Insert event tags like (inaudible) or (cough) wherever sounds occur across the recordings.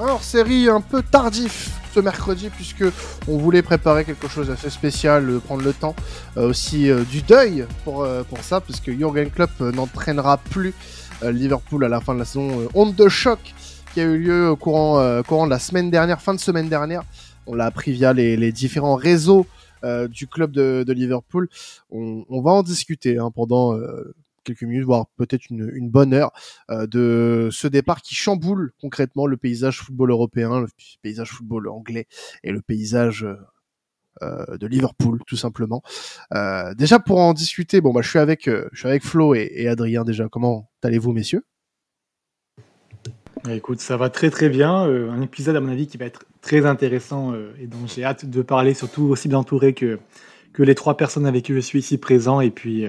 Alors, série un peu tardif ce mercredi puisque on voulait préparer quelque chose d'assez spécial, euh, prendre le temps euh, aussi euh, du deuil pour, pour ça puisque Jurgen Klopp n'entraînera plus Liverpool à la fin de la saison. honte de choc qui a eu lieu au courant, courant de la semaine dernière, fin de semaine dernière. On l'a appris via les, différents réseaux du club de, Liverpool. On, va en discuter hein, pendant quelques minutes, voire peut-être une, bonne heure, euh, de ce départ qui chamboule concrètement le paysage football européen, le paysage football anglais et le paysage euh, de Liverpool tout simplement. Euh, déjà pour en discuter, bon bah je suis avec je suis avec Flo et, Adrien déjà. Comment allez-vous messieurs? Bah, Écoute, ça va très très bien. un épisode à mon avis qui va être très intéressant et dont j'ai hâte de parler, surtout aussi bien entouré que que les trois personnes avec qui je suis ici présent et puis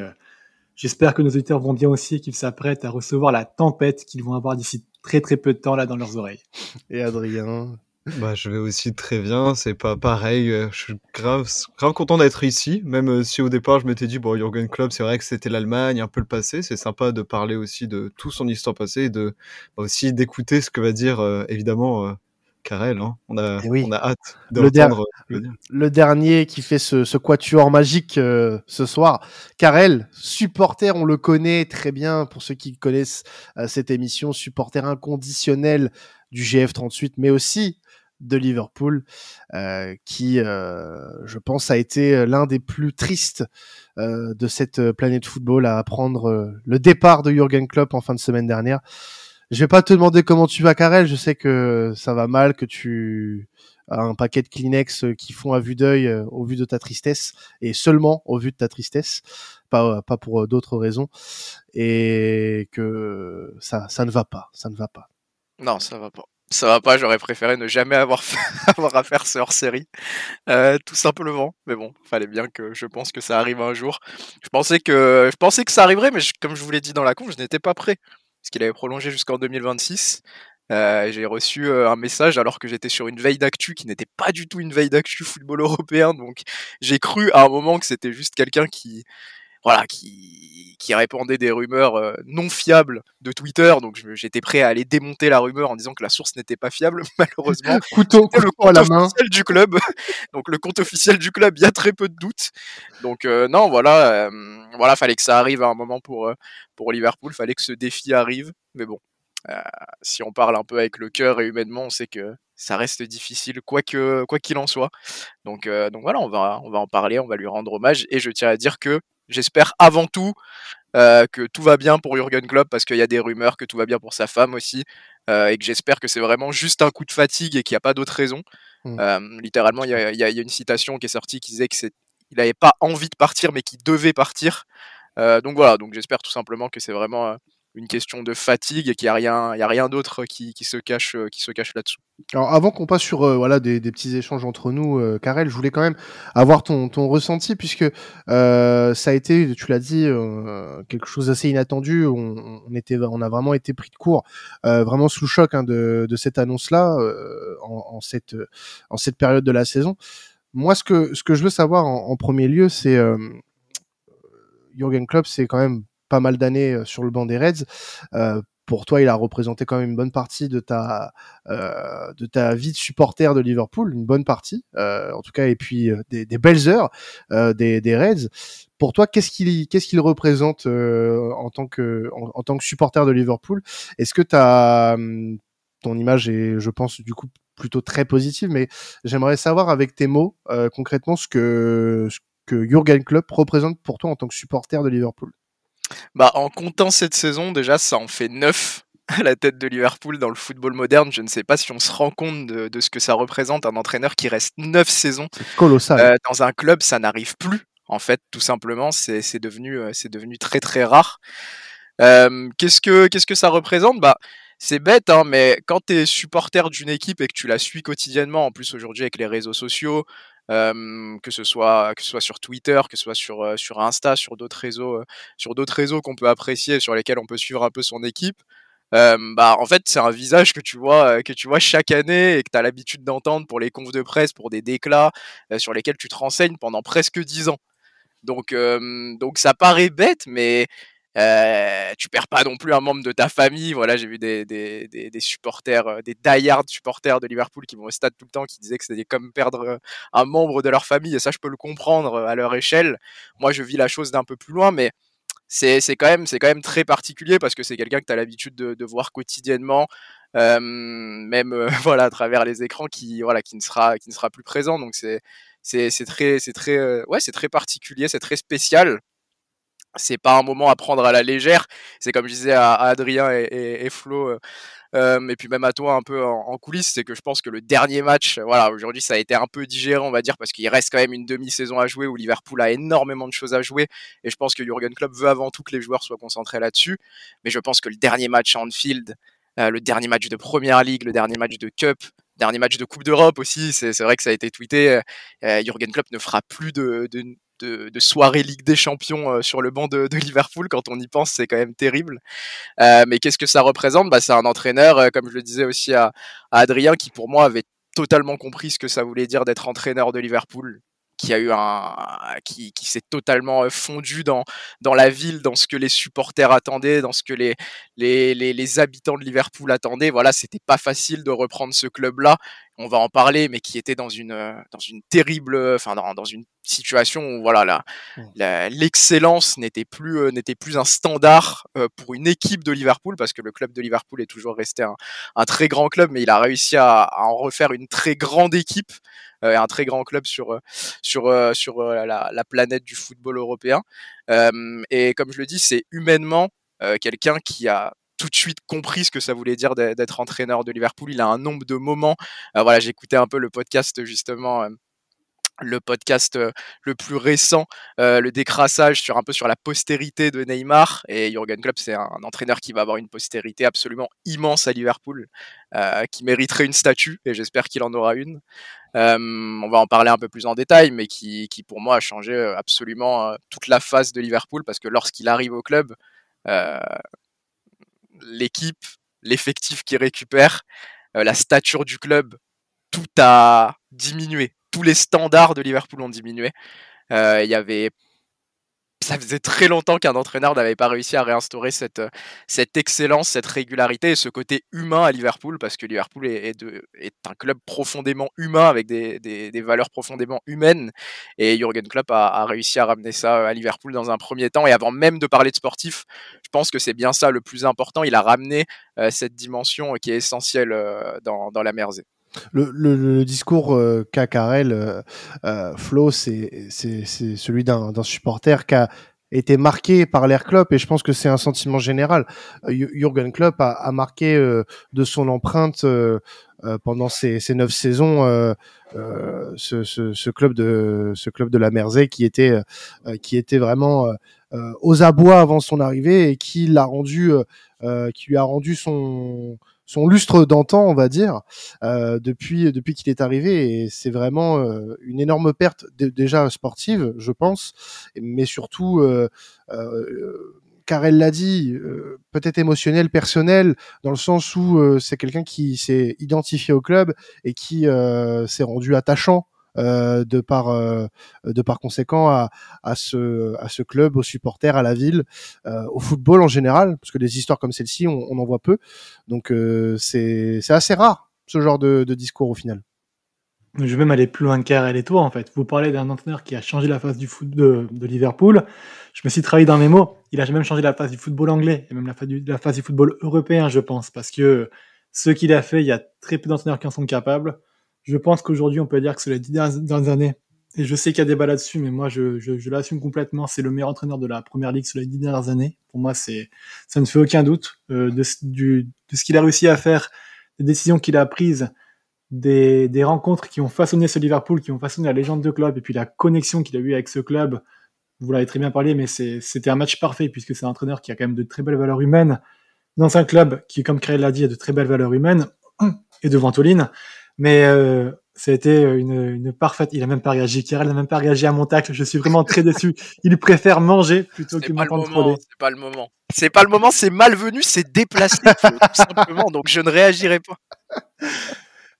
J'espère que nos auditeurs vont bien aussi et qu'ils s'apprêtent à recevoir la tempête qu'ils vont avoir d'ici très très peu de temps là dans leurs oreilles. Et Adrien? Bah, je vais aussi très bien, c'est pas pareil, euh, je suis grave, grave content d'être ici, même euh, si au départ je m'étais dit, bon, Jürgen Klopp, c'est vrai que c'était l'Allemagne, un peu le passé, c'est sympa de parler aussi de tout son histoire passée et de, bah, aussi d'écouter ce que va dire, euh, évidemment, Karel, hein. on, a, eh on a hâte de le, le, dernier qui fait ce, ce quatuor magique euh, ce soir. Karel, supporter, on le connaît très bien pour ceux qui connaissent euh, cette émission, supporter inconditionnel du GF38, mais aussi de Liverpool, euh, qui, je pense, a été l'un des plus tristes de cette planète football à apprendre le départ de Jürgen Klopp en fin de semaine dernière. Je vais pas te demander comment tu vas, Karel. Je sais que ça va mal, que tu as un paquet de Kleenex euh, qui font à vue d'œil euh, au vu de ta tristesse et seulement au vu de ta tristesse, pas pas pour euh, d'autres raisons, et que ça ça ne va pas, ça ne va pas. Non, ça va pas. Ça va pas, j'aurais préféré ne jamais avoir, (laughs) avoir à faire ce hors-série, tout simplement. Mais bon, fallait bien que je pense que ça arrive un jour. Je pensais que je pensais que ça arriverait, mais comme je vous l'ai dit dans la con, je n'étais pas prêt qu'il avait prolongé jusqu'en 2026. Euh, j'ai reçu euh, un message alors que j'étais sur une veille d'actu qui n'était pas du tout une veille d'actu football européen, donc j'ai cru à un moment que c'était juste quelqu'un qui, voilà, qui, qui répandait des rumeurs euh, non fiables de Twitter. Donc j'étais prêt à aller démonter la rumeur en disant que la source n'était pas fiable. (laughs) Malheureusement, (laughs) couteau, le compte la main. officiel du club. (laughs) donc le compte officiel du club, il y a très peu de doutes. Donc euh, non, voilà, euh, voilà, fallait que ça arrive à un moment pour pour Liverpool. Fallait que ce défi arrive. Mais bon, si on parle un peu avec le cœur et humainement, on sait que ça reste difficile, quoi que quoi qu'il en soit. Donc donc voilà, on va on va en parler, on va lui rendre hommage. Et je tiens à dire que J'espère avant tout euh, que tout va bien pour Jurgen Klopp parce qu'il y a des rumeurs que tout va bien pour sa femme aussi euh, et que j'espère que c'est vraiment juste un coup de fatigue et qu'il n'y a pas d'autre raison. Mmh. Euh, littéralement, il y, a, une citation qui est sortie qui disait que c'est il n'avait pas envie de partir mais qu'il devait partir. donc voilà, donc j'espère tout simplement que c'est vraiment une question de fatigue et qu'il n'y a rien, rien d'autre qui, se cache, euh, qui cache là-dessous. Alors avant qu'on passe sur euh, voilà des, petits échanges entre nous, euh, Karel, je voulais quand même avoir ton, ressenti puisque euh, ça a été, tu l'as dit, quelque chose d'assez inattendu. On, a vraiment été pris de court, vraiment sous choc hein, de, cette annonce-là en, cette, période de la saison. Moi, ce que, je veux savoir en, en premier lieu, c'est Jürgen Klopp, c'est quand même pas mal d'années euh, sur le banc des Reds. Euh, pour toi, il a représenté quand même une bonne partie de ta euh, de ta vie de supporter de Liverpool, une bonne partie, en tout cas, et puis des, belles heures des, des Reds. Pour toi, qu'est-ce qu'il qu'est-ce qu'il représente en tant que en, tant que supporter de Liverpool? Est-ce que as hum, ton image est, je pense, du coup plutôt très positive, mais j'aimerais savoir avec tes mots concrètement ce que ce que Jurgen Klopp représente pour toi en tant que supporter de Liverpool. Bah, en comptant cette saison, déjà, ça en fait 9 à la tête de Liverpool dans le football moderne. Je ne sais pas si on se rend compte de, ce que ça représente, un entraîneur qui reste 9 saisons colossal. Euh, dans un club, ça n'arrive plus. En fait, tout simplement, c'est devenu, euh, c'est devenu très très rare. Euh, qu'est-ce que qu'est-ce que ça représente? Bah, c'est bête, hein, mais quand tu es supporter d'une équipe et que tu la suis quotidiennement, en plus aujourd'hui avec les réseaux sociaux, que ce soit que ce soit sur Twitter, que ce soit sur sur Insta, sur d'autres réseaux, sur d'autres réseaux qu'on peut apprécier, sur lesquels on peut suivre un peu son équipe. bah en fait c'est un visage que tu vois que tu vois chaque année et que tu as l'habitude d'entendre pour les confs de presse pour des déclats sur lesquels tu te renseignes pendant presque dix ans donc donc ça paraît bête mais Euh, tu perds pas non plus un membre de ta famille. Voilà, j'ai vu des, des, des, supporters, euh, des die-hard supporters de Liverpool qui vont au stade tout le temps, qui disaient que c'était comme perdre euh, un membre de leur famille. Et ça, je peux le comprendre à leur échelle. Moi, je vis la chose d'un peu plus loin, mais c'est quand même c'est quand même très particulier parce que c'est quelqu'un que tu as l'habitude de, voir quotidiennement même (laughs) voilà à travers les écrans qui voilà qui ne sera qui ne sera plus présent donc c'est c'est très c'est très ouais c'est très particulier c'est très spécial c'est pas un moment à prendre à la légère c'est comme je disais à, Adrien et, et, et Flo euh, et puis même à toi un peu en, en coulisses, c'est que je pense que le dernier match, voilà, aujourd'hui ça a été un peu digéré, on va dire, parce qu'il reste quand même une demi-saison à jouer où Liverpool a énormément de choses à jouer, et je pense que Jurgen Klopp veut avant tout que les joueurs soient concentrés là-dessus. Mais je pense que le dernier match à Anfield, euh, le dernier match de Première League, le dernier match de Cup, dernier match de Coupe d'Europe aussi, c'est vrai que ça a été tweeté. Euh, Jurgen Klopp ne fera plus de, de, de soirée Ligue des Champions euh, sur le banc de, de, Liverpool. Quand on y pense, c'est quand même terrible. Euh, mais qu'est-ce que ça représente? Bah, C'est un entraîneur, euh, comme je le disais aussi à, à Adrien, qui pour moi avait totalement compris ce que ça voulait dire d'être entraîneur de Liverpool qui a eu un qui, qui s'est totalement euh, fondu dans dans la ville, dans ce que les supporters attendaient, dans ce que les les les, les habitants de Liverpool attendaient. Voilà, c'était pas facile de reprendre ce club-là. On va en parler, mais qui était dans une dans une terrible, enfin dans, dans une situation où voilà la l'excellence n'était plus euh, n'était plus un standard euh, pour une équipe de Liverpool parce que le club de Liverpool est toujours resté un, un très grand club, mais il a réussi à, à en refaire une très grande équipe euh, un très grand club sur euh, sur euh, sur la, la, planète du football européen. et comme je le dis, c'est humainement quelqu'un qui a tout de suite compris ce que ça voulait dire d'être entraîneur de Liverpool. Il a un nombre de moments. Voilà, j'écoutais un peu le podcast justement. Le podcast euh, le plus récent, euh, le décrassage sur un peu sur la postérité de Neymar et Jurgen Klopp, c'est un, entraîneur qui va avoir une postérité absolument immense à Liverpool, euh, qui mériterait une statue et j'espère qu'il en aura une. on va en parler un peu plus en détail, mais qui, qui pour moi a changé absolument toute la phase de Liverpool parce que lorsqu'il arrive au club, l'équipe, l'effectif qui récupère, la stature du club, tout a diminué tous les standards de Liverpool ont diminué. Euh, il y avait ça faisait très longtemps qu'un entraîneur n'avait pas réussi à réinstaurer cette, excellence, cette régularité et ce côté humain à Liverpool, parce que Liverpool est, un club profondément humain, avec des, valeurs profondément humaines. Et Jurgen Klopp a, a, réussi à ramener ça à Liverpool dans un premier temps. Et avant même de parler de sportif, je pense que c'est bien ça le plus important. Il a ramené euh, cette dimension qui est essentielle euh, dans, dans la Mersey. Le, discours euh, qu'a Carrel, euh, euh, Flo, c'est celui d'un supporter qui a été marqué par l'air Klopp et je pense que c'est un sentiment général. Jurgen Klopp a, a marqué euh, de son empreinte euh, pendant ces, ces, neuf saisons ce, ce, ce, club de ce club de la Mersey qui était qui était vraiment aux abois avant son arrivée et qui l'a rendu qui lui a rendu son son lustre d'antan, on va dire, euh, depuis depuis qu'il est arrivé. Et c'est vraiment euh, une énorme perte déjà sportive, je pense, mais surtout. Euh, car elle l'a dit, peut-être émotionnel, personnel, dans le sens où c'est quelqu'un qui s'est identifié au club et qui s'est rendu attachant euh, de par euh, de par conséquent à, à ce à ce club, aux supporters, à la ville, euh, au football en général, parce que des histoires comme celle-ci, on, en voit peu. Donc c'est c'est assez rare ce genre de, discours au final. Je vais même aller plus loin que Karel et toi en fait. Vous parlez d'un entraîneur qui a changé la face du foot de, de, Liverpool. Je me suis travaillé dans mes mots. Il a même changé la face du football anglais et même la face du, la face du football européen, je pense, parce que ce qu'il a fait, il y a très peu d'entraîneurs qui en sont capables. Je pense qu'aujourd'hui, on peut dire que c'est les dix dernières années, et je sais qu'il y a des débat là-dessus, mais moi, je, l'assume complètement. C'est le meilleur entraîneur de la première ligue sur les dix dernières années. Pour moi, c'est, ça ne fait aucun doute euh, de, ce qu'il a réussi à faire, des décisions qu'il a prises, des, rencontres qui ont façonné ce Liverpool, qui ont façonné la légende de club, et puis la connexion qu'il a eu avec ce club. Vous l'avez très bien parlé, mais c'était un match parfait puisque c'est un entraîneur qui a quand même de très belles valeurs humaines dans un club qui, comme Créel l'a dit, a de très belles valeurs humaines et de Ventoline. Mais euh, ça a été une, une, parfaite. Il a même pas réagi. Kirill n'a même pas réagi à mon tacle. Je suis vraiment très déçu. (laughs) Il préfère manger plutôt que m'entendre troller. C'est pas le moment. C'est pas le moment. C'est malvenu. C'est déplacé tout simplement. Donc je ne réagirai pas. (laughs)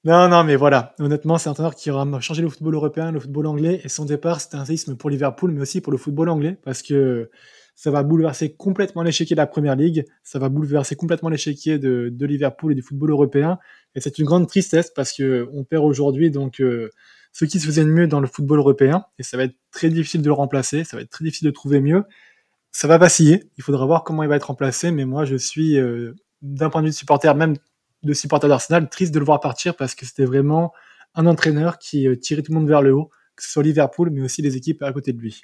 Non, non, mais voilà. Honnêtement, c'est un entraîneur qui aura changé le football européen, le football anglais. Et son départ, c'était un séisme pour Liverpool, mais aussi pour le football anglais, parce que ça va bouleverser complètement l'échiquier de la Première Ligue, ça va bouleverser complètement l'échiquier de, de Liverpool et du football européen. Et c'est une grande tristesse parce que on perd aujourd'hui donc euh, ce qui se faisait mieux dans le football européen et ça va être très difficile de le remplacer, ça va être très difficile de trouver mieux. Ça va vaciller, il faudra voir comment il va être remplacé, mais moi je suis euh, d'un point de vue de supporter, même de supporter d'Arsenal, triste de le voir partir parce que c'était vraiment un entraîneur qui euh, tirait tout le monde vers le haut, que ce soit Liverpool, mais aussi les équipes à côté de lui.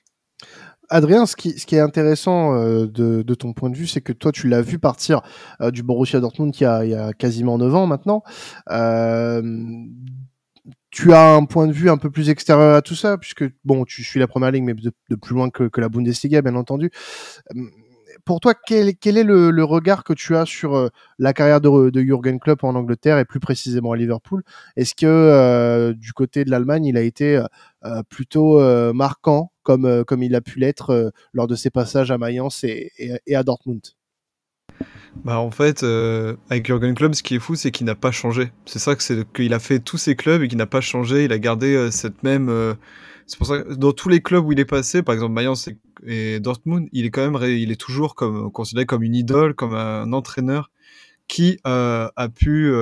Adrien, ce qui, est intéressant euh, de, ton point de vue, c'est que toi, tu l'as vu partir euh, du Borussia Dortmund il y a quasiment 9 ans maintenant. Euh, tu as un point de vue un peu plus extérieur à tout ça, puisque bon, tu suis la première ligue, mais de, plus loin que, la Bundesliga, bien entendu. Pour toi, quel, est le, le, regard que tu as sur la carrière de, de Jürgen Klopp en Angleterre et plus précisément à Liverpool? Est-ce que du côté de l'Allemagne, il a été plutôt marquant comme, euh, comme il a pu l'être euh, lors de ses passages à Mayence et, à Dortmund. Bah en fait, euh, avec Jurgen Klopp, ce qui est fou, c'est qu'il n'a pas changé. C'est ça que c'est qu'il a fait tous ses clubs et qu'il n'a pas changé. Il a gardé cette même. C'est pour ça que dans tous les clubs où il est passé, par exemple Mayence et, Dortmund, il est quand même, il est toujours considéré comme une idole, comme un entraîneur qui a pu,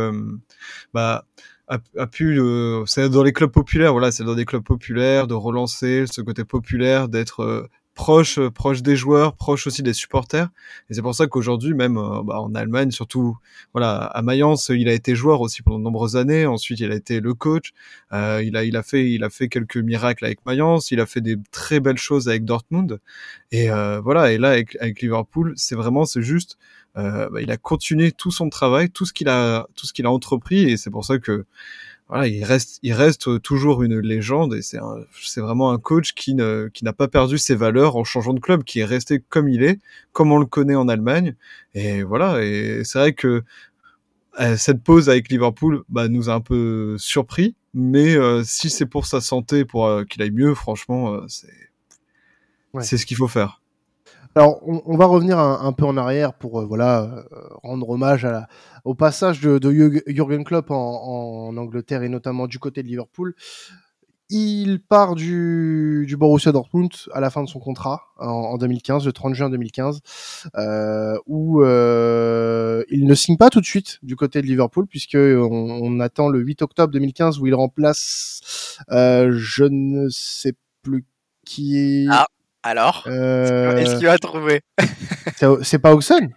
bah, a, pu, euh, c'est dans les clubs populaires, voilà, c'est dans des clubs populaires de relancer ce côté populaire, d'être euh, proche, euh, proche des joueurs, proche aussi des supporters. Et c'est pour ça qu'aujourd'hui, même bah, en Allemagne, surtout, voilà, à Mayence, il a été joueur aussi pendant de nombreuses années. Ensuite, il a été le coach. Euh, il a, il a fait, il a fait quelques miracles avec Mayence. Il a fait des très belles choses avec Dortmund. Et euh, voilà. Et là, avec, avec Liverpool, c'est vraiment, c'est juste euh, bah, il a continué tout son travail, tout ce qu'il a, tout ce qu'il a entrepris, et c'est pour ça que voilà, il reste, il reste toujours une légende, et c'est, c'est vraiment un coach qui ne, qui n'a pas perdu ses valeurs en changeant de club, qui est resté comme il est, comme on le connaît en Allemagne, et voilà. Et c'est vrai que euh, cette pause avec Liverpool bah, nous a un peu surpris, mais euh, si c'est pour sa santé, pour euh, qu'il aille mieux, franchement, c'est ouais. c'est ce qu'il faut faire. Alors, on, va revenir un, peu en arrière pour euh, voilà euh, rendre hommage au passage de, de Jürgen Klopp en, Angleterre et notamment du côté de Liverpool. Il part du, Borussia Dortmund à la fin de son contrat en, en 2015, le 30 juin 2015, euh, où euh, il ne signe pas tout de suite du côté de Liverpool puisque on, attend le 8 octobre 2015 où il remplace, je ne sais plus qui. Ah alors, euh... (laughs) est-ce qu'il va trouver? C'est pas Oxon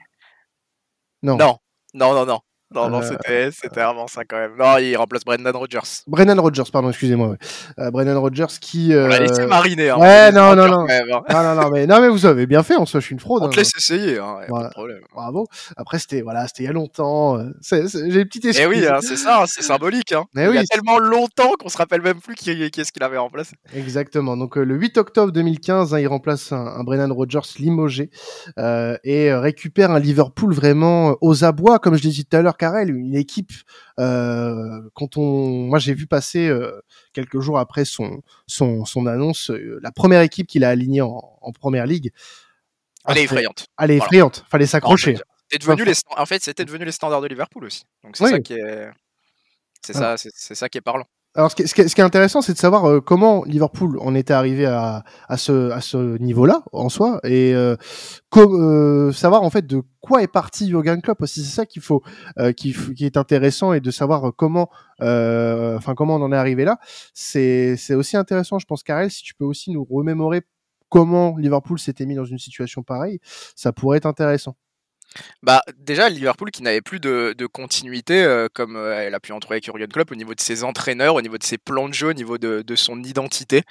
Non. Non, non, non, non. Non, non, c'était, c'était vraiment ça quand même. Non, il remplace Brendan Rodgers. Brendan Rodgers, pardon, excusez-moi. Ouais. Euh, Brendan Rodgers qui. Euh... On l'a laissé mariner. Hein, ouais, non, non, non. Même, hein. non, non, non, mais, non, mais vous avez bien fait, en soi, je suis une fraude. On te hein. laisse essayer, hein, voilà. pas de problème. Bravo. Après, c'était, voilà, c'était il y a longtemps. euh, C'est, c'est, j'ai des petites excuses. Eh oui, hein, c'est ça, c'est symbolique. Hein. Mais il oui, y a tellement longtemps qu'on se rappelle même plus qui, qui est-ce qu'il avait remplacé. Exactement. Donc, euh, le 8 octobre 2015, hein, il remplace un, un Brendan Rodgers limogé euh, et récupère un Liverpool vraiment euh, aux abois, comme je l'ai dit tout à l'heure, Karel, une équipe euh, quand on, moi j'ai vu passer euh, quelques jours après son son, son annonce, euh, la première équipe qu'il a alignée en, en première ligue. Elle est effrayante. Elle est effrayante. Voilà. Fallait s'accrocher. devenu les, en fait, c'était devenu les standards de Liverpool aussi. Donc c'est oui. ça qui est, c'est ça, c'est ça qui est parlant. Alors, ce qui, ce qui est, intéressant, c'est de savoir euh, comment Liverpool en était arrivé à, à ce, à ce niveau-là en soi, et euh, euh, savoir en fait de quoi est parti Jurgen Klopp aussi. C'est ça qu'il faut, euh, qui, qui, est intéressant, et de savoir comment, euh, enfin comment on en est arrivé là. C'est aussi intéressant, je pense, Karel, si tu peux aussi nous remémorer comment Liverpool s'était mis dans une situation pareille, ça pourrait être intéressant. Bah déjà Liverpool qui n'avait plus de, continuité euh, comme euh, elle a pu en trouver avec Jurgen Klopp au niveau de ses entraîneurs, au niveau de ses plans de jeu, au niveau de, son identité.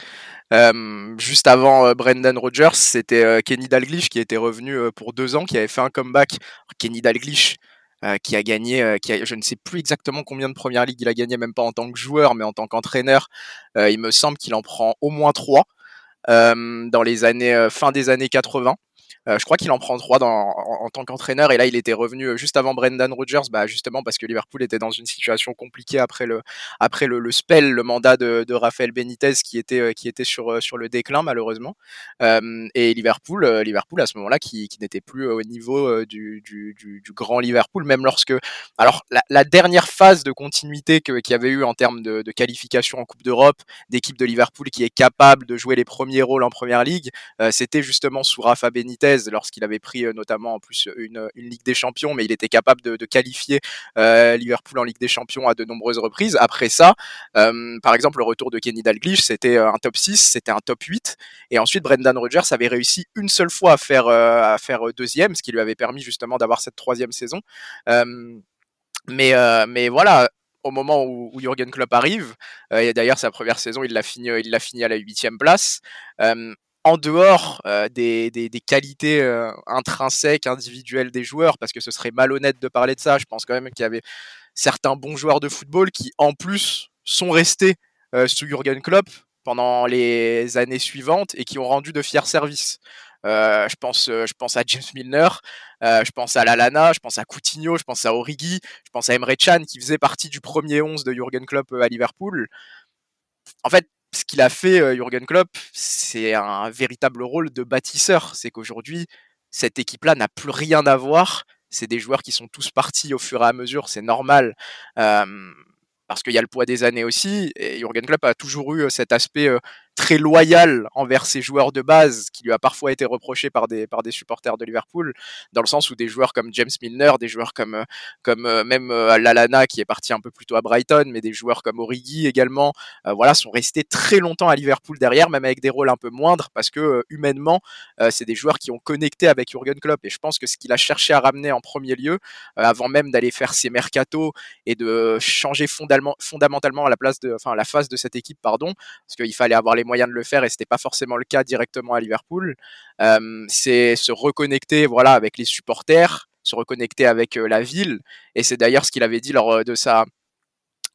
Euh, juste avant Brendan Rodgers, c'était Kenny Dalglish qui était revenu pour deux ans, qui avait fait un comeback. Kenny Dalglish qui a gagné, je ne sais plus exactement combien de premières ligues il a gagné, même pas en tant que joueur, mais en tant qu'entraîneur. il me semble qu'il en prend au moins trois dans les années fin des années 80. Euh, je crois qu'il en prend trois dans, en, tant qu'entraîneur. Et là il était revenu euh, juste avant Brendan Rodgers, bah justement parce que Liverpool était dans une situation compliquée après le après le, le spell, le mandat de, de Rafael Benitez qui était euh, qui était sur sur le déclin malheureusement. Et Liverpool Liverpool à ce moment-là qui, qui n'était plus au niveau du, du, du, du, grand Liverpool même lorsque alors la, la dernière phase de continuité qu'il y avait eu en termes de, de qualification en Coupe d'Europe d'équipe de Liverpool qui est capable de jouer les premiers rôles en Première Ligue, c'était justement sous Rafa Benitez 2013 lorsqu'il avait pris notamment en plus une, Ligue des Champions, mais il était capable de, qualifier Liverpool en Ligue des Champions à de nombreuses reprises. Après ça, par exemple, le retour de Kenny Dalglish, c'était un top 6, c'était un top 8, et ensuite Brendan Rodgers avait réussi une seule fois à faire deuxième, ce qui lui avait permis justement d'avoir cette troisième saison. mais voilà, au moment où, Jürgen Klopp arrive, euh, et d'ailleurs sa première saison, il l'a fini, il l'a fini à la huitième place. Euh, en dehors euh, des, qualités euh, intrinsèques, individuelles des joueurs, parce que ce serait malhonnête de parler de ça, je pense quand même qu'il y avait certains bons joueurs de football qui, en plus, sont restés sous Jürgen Klopp pendant les années suivantes et qui ont rendu de fiers services. Euh, je, pense, euh, je pense à James Milner, euh, je pense à Lalana, je pense à Coutinho, je pense à Origi, je pense à Emre Can qui faisait partie du premier 11 de Jurgen Klopp à Liverpool. En fait, ce qu'il a fait, Jurgen Klopp, c'est un véritable rôle de bâtisseur. C'est qu'aujourd'hui, cette équipe-là n'a plus rien à voir. C'est des joueurs qui sont tous partis au fur et à mesure, c'est normal. parce qu'il y a le poids des années aussi, et Jurgen Klopp a toujours eu cet aspect très loyal envers ses joueurs de base, qui lui a parfois été reproché par des, par des supporters de Liverpool, dans le sens où des joueurs comme James Milner, des joueurs comme, comme euh, même euh, Lalana qui est parti un peu plus tôt à Brighton, mais des joueurs comme Origi également, euh, voilà, sont restés très longtemps à Liverpool derrière, même avec des rôles un peu moindres, parce que humainement, c'est des joueurs qui ont connecté avec Jurgen Klopp. Et je pense que ce qu'il a cherché à ramener en premier lieu, avant même d'aller faire ses mercatos et de changer fondamentalement la place de, enfin, la face de cette équipe, pardon, parce qu'il fallait avoir les moyen de le faire et c'était pas forcément le cas directement à Liverpool. Euh, c'est se reconnecter, voilà, avec les supporters, se reconnecter avec euh, la ville. Et c'est d'ailleurs ce qu'il avait dit lors euh, de sa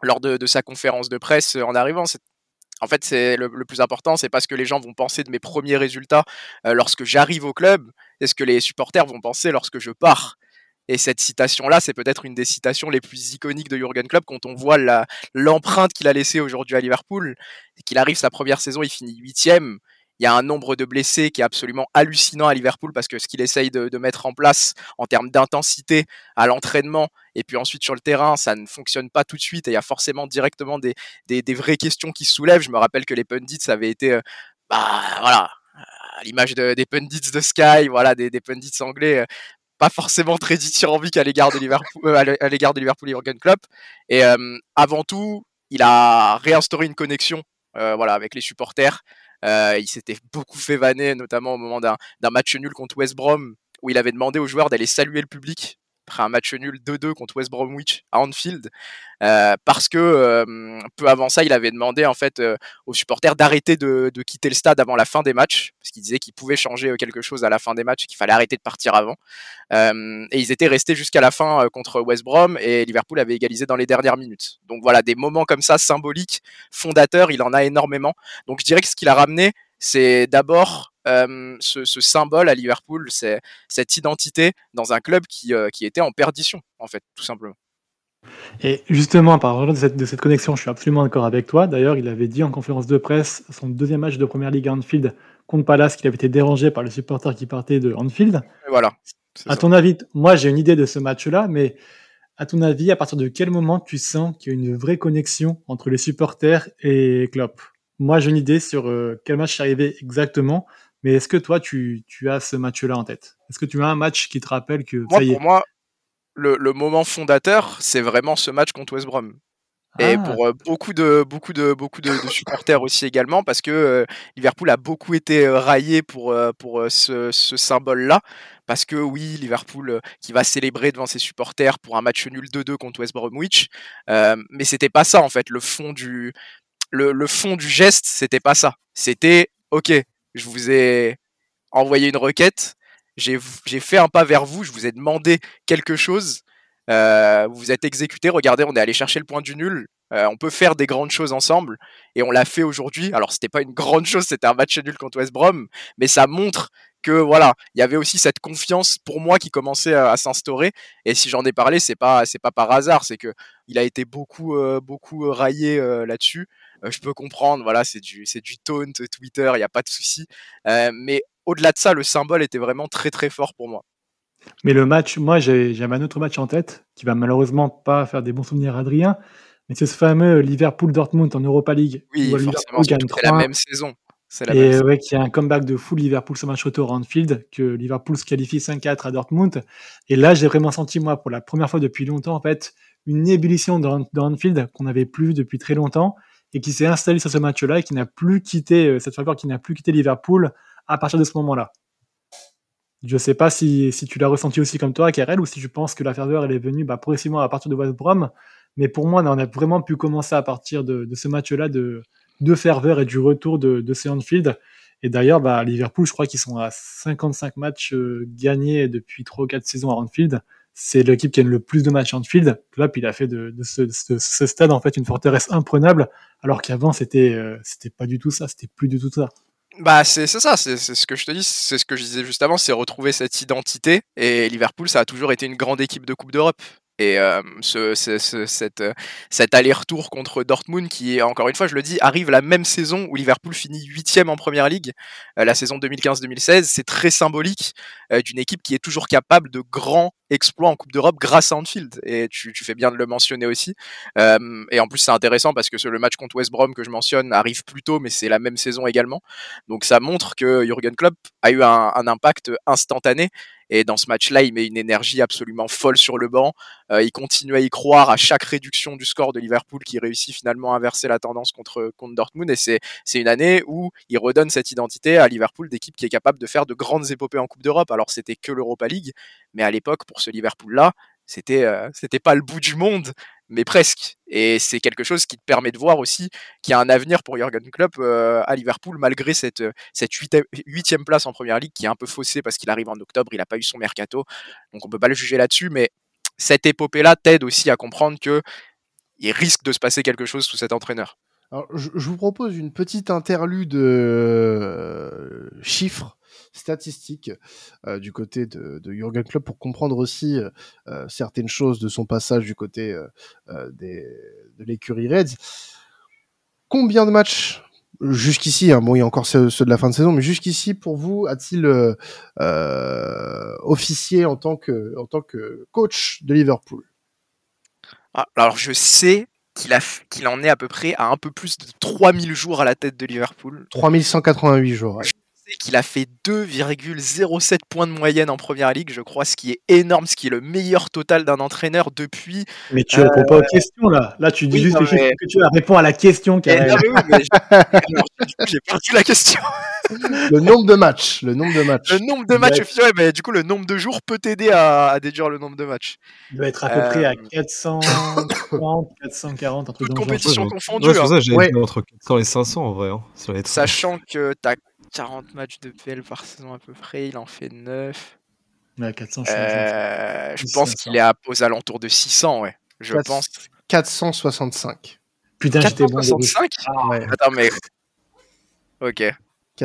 lors de, sa conférence de presse en arrivant. En fait, c'est le, plus important, c'est pas ce que les gens vont penser de mes premiers résultats lorsque j'arrive au club, c'est ce que les supporters vont penser lorsque je pars. Et cette citation-là, c'est peut-être une des citations les plus iconiques de Jurgen Klopp quand on voit l'empreinte qu'il a laissée aujourd'hui à Liverpool. Qu'il arrive sa première saison, il finit huitième. Il y a un nombre de blessés qui est absolument hallucinant à Liverpool parce que ce qu'il essaye de, mettre en place en termes d'intensité à l'entraînement et puis ensuite sur le terrain, ça ne fonctionne pas tout de suite et il y a forcément directement des, des, vraies questions qui se soulèvent. Je me rappelle que les pundits avaient été, euh, bah voilà, à l'image des pundits de Sky, voilà, des, pundits anglais, euh, pas forcément très dithyrambique à l'égard de Liverpool, euh, à l'égard de Liverpool et Jurgen Klopp. Et euh, avant tout, il a réinstauré une connexion, euh, voilà, avec les supporters. il s'était beaucoup fait vanner, notamment au moment d'un match nul contre West Brom, où il avait demandé aux joueurs d'aller saluer le public après un match nul 2-2 contre West Bromwich à Anfield, euh, parce que euh, peu avant ça, il avait demandé en fait euh, aux supporters d'arrêter de, de, quitter le stade avant la fin des matchs, parce qu'il disait qu'il pouvait changer quelque chose à la fin des matchs, qu'il fallait arrêter de partir avant. et ils étaient restés jusqu'à la fin contre West Brom et Liverpool avait égalisé dans les dernières minutes. Donc voilà, des moments comme ça symboliques, fondateurs, il en a énormément. Donc je dirais que ce qu'il a ramené, c'est d'abord euh, ce, ce, symbole à Liverpool, c'est cette identité dans un club qui, euh, qui, était en perdition, en fait, tout simplement. Et justement, par rapport de cette, de cette connexion, je suis absolument d'accord avec toi. D'ailleurs, il avait dit en conférence de presse, son deuxième match de Première Ligue à Anfield contre Palace, qu'il avait été dérangé par le supporter qui partait de Anfield. Et voilà. À ton avis, moi j'ai une idée de ce match-là, mais à ton avis, à partir de quel moment tu sens qu'il y a une vraie connexion entre les supporters et Klopp? Moi j'ai une idée sur euh, quel match est arrivé exactement, mais est-ce que toi, tu, tu as ce match-là en tête? Est-ce que tu as un match qui te rappelle que moi, Pour moi, le, le moment fondateur, c'est vraiment ce match contre West Brom. Et ah. pour euh, beaucoup de beaucoup de beaucoup de, de, supporters aussi également parce que euh, Liverpool a beaucoup été euh, raillé pour pour ce, ce symbole-là parce que oui Liverpool qui va célébrer devant ses supporters pour un match nul 2-2 contre West Bromwich mais c'était pas ça en fait le fond du le, le fond du geste c'était pas ça c'était ok je vous ai envoyé une requête, j'ai fait un pas vers vous, je vous ai demandé quelque chose, euh, vous êtes exécuté, regardez, on est allé chercher le point du nul, euh, on peut faire des grandes choses ensemble, et on l'a fait aujourd'hui. Alors c'était pas une grande chose, c'était un match nul contre West Brom, mais ça montre que voilà, il y avait aussi cette confiance pour moi qui commençait à, s'instaurer. Et si j'en ai parlé, c'est pas pas par hasard, c'est que il a été beaucoup euh, beaucoup raillé là-dessus. Euh, je peux comprendre, voilà, c'est du, c'est du taunt Twitter, il n'y a pas de souci. Euh, mais au-delà de ça, le symbole était vraiment très très fort pour moi. Mais le match, moi j'avais un autre match en tête qui va malheureusement pas faire des bons souvenirs à Adrien, mais c'est ce fameux Liverpool-Dortmund en Europa League. Oui, forcément, c'était la même saison. C'est la Et même. ouais, qu'il y a un comeback de full Liverpool sur match retour à Anfield, que Liverpool se qualifie 5-4 à Dortmund. Et là, j'ai vraiment senti, moi, pour la première fois depuis longtemps, en fait, une ébullition dans, dans Anfield qu'on n'avait plus vu depuis très longtemps et qui s'est installée sur ce match-là et qui n'a plus quitté, euh, cette faveur qui n'a plus quitté Liverpool à partir de ce moment-là. Je sais pas si, si tu l'as ressenti aussi comme toi, Karel, ou si tu penses que la ferveur, elle est venue bah, progressivement à partir de West Brom. Mais pour moi, on a vraiment pu commencer à partir de, de ce match-là de, de ferveur et du retour de, de Anfield. Et d'ailleurs, bah, Liverpool, je crois qu'ils sont à 55 matchs euh, gagnés depuis 3 ou 4 saisons à Anfield. C'est l'équipe qui gagne le plus de matchs à Anfield. Klopp, il a fait de, ce, stade en fait une forteresse imprenable, alors qu'avant c'était euh, c'était pas du tout ça, c'était plus du tout ça. Bah c'est ça, c'est ce que je te dis, c'est ce que je disais juste avant, c'est retrouver cette identité. Et Liverpool, ça a toujours été une grande équipe de Coupe d'Europe. Et euh, ce, ce- ce- cette, euh, cet aller-retour contre Dortmund, qui est encore une fois, je le dis, arrive la même saison où Liverpool finit huitième en Première Ligue, euh, la saison 2015-2016, c'est très symbolique d'une équipe qui est toujours capable de grands exploits en Coupe d'Europe grâce à Anfield. Et tu, fais bien de le mentionner aussi. Et en plus, c'est intéressant parce que le match contre West Brom que je mentionne arrive plus tôt, mais c'est la même saison également. Donc ça montre que Jurgen Klopp a eu un impact instantané. Et dans ce match-là, il met une énergie absolument folle sur le banc. Euh, il continue à y croire à chaque réduction du score de Liverpool qui réussit finalement à inverser la tendance contre, contre Dortmund. Et c'est, c'est une année où il redonne cette identité à Liverpool d'équipe qui est capable de faire de grandes épopées en Coupe d'Europe. Alors c'était que l'Europa League, mais à l'époque, pour ce Liverpool-là, c'était, euh, c'était pas le bout du monde, mais presque. Et c'est quelque chose qui te permet de voir aussi qu'il y a un avenir pour Jurgen Klopp euh, à Liverpool, malgré cette, cette huitième, place en première ligue qui est un peu faussée parce qu'il arrive en octobre, il n'a pas eu son mercato, donc on peut pas le juger là-dessus, mais cette épopée-là t'aide aussi à comprendre que il risque de se passer quelque chose sous cet entraîneur. Alors, je, je vous propose une petite interlude euh, chiffres, statistiques euh, du côté de, de Jurgen Klopp pour comprendre aussi euh, euh, certaines choses de son passage du côté des, de l'écurie Reds. Combien de matchs jusqu'ici, hein, bon, il y a encore ceux, ceux de la fin de saison, mais jusqu'ici, pour vous, a-t-il euh, euh, officié en tant que en tant que coach de Liverpool? Ah, alors je sais qu'il en est à peu près à un peu plus de 3000 jours à la tête de Liverpool. 3188 jours. ouais. Qu'il a fait 2,07 points de moyenne en première ligue, je crois, ce qui est énorme, ce qui est le meilleur total d'un entraîneur depuis. Mais tu réponds pas aux questions là. Là, tu dis oui, juste non, mais- que tu. Réponds à la question, Eh, Karel. non, mais oui, mais (laughs) j'ai- perdu la question. Le nombre de matchs, le nombre de matchs. Le nombre de matchs ouais, mais du coup, le nombre de jours peut t'aider à, à déduire le nombre de matchs. Il doit être à peu près à Euh, 430, 440, un truc compétitions Ouais, confondues. Ouais, c'est hein. pour ça que j'ai Ouais. entre 400 et 500 en vrai. hein. Ça va être... Sachant que t'as 40 matchs de PL par saison à peu près, il en fait 9. Ouais, 400, je suis Euh, je pense 500. qu'il est à, aux alentours de 600, ouais. Je Quatre- pense. 465. Putain, j'étais bon. désolé. 465 Ouais. Attends, mais. Ok.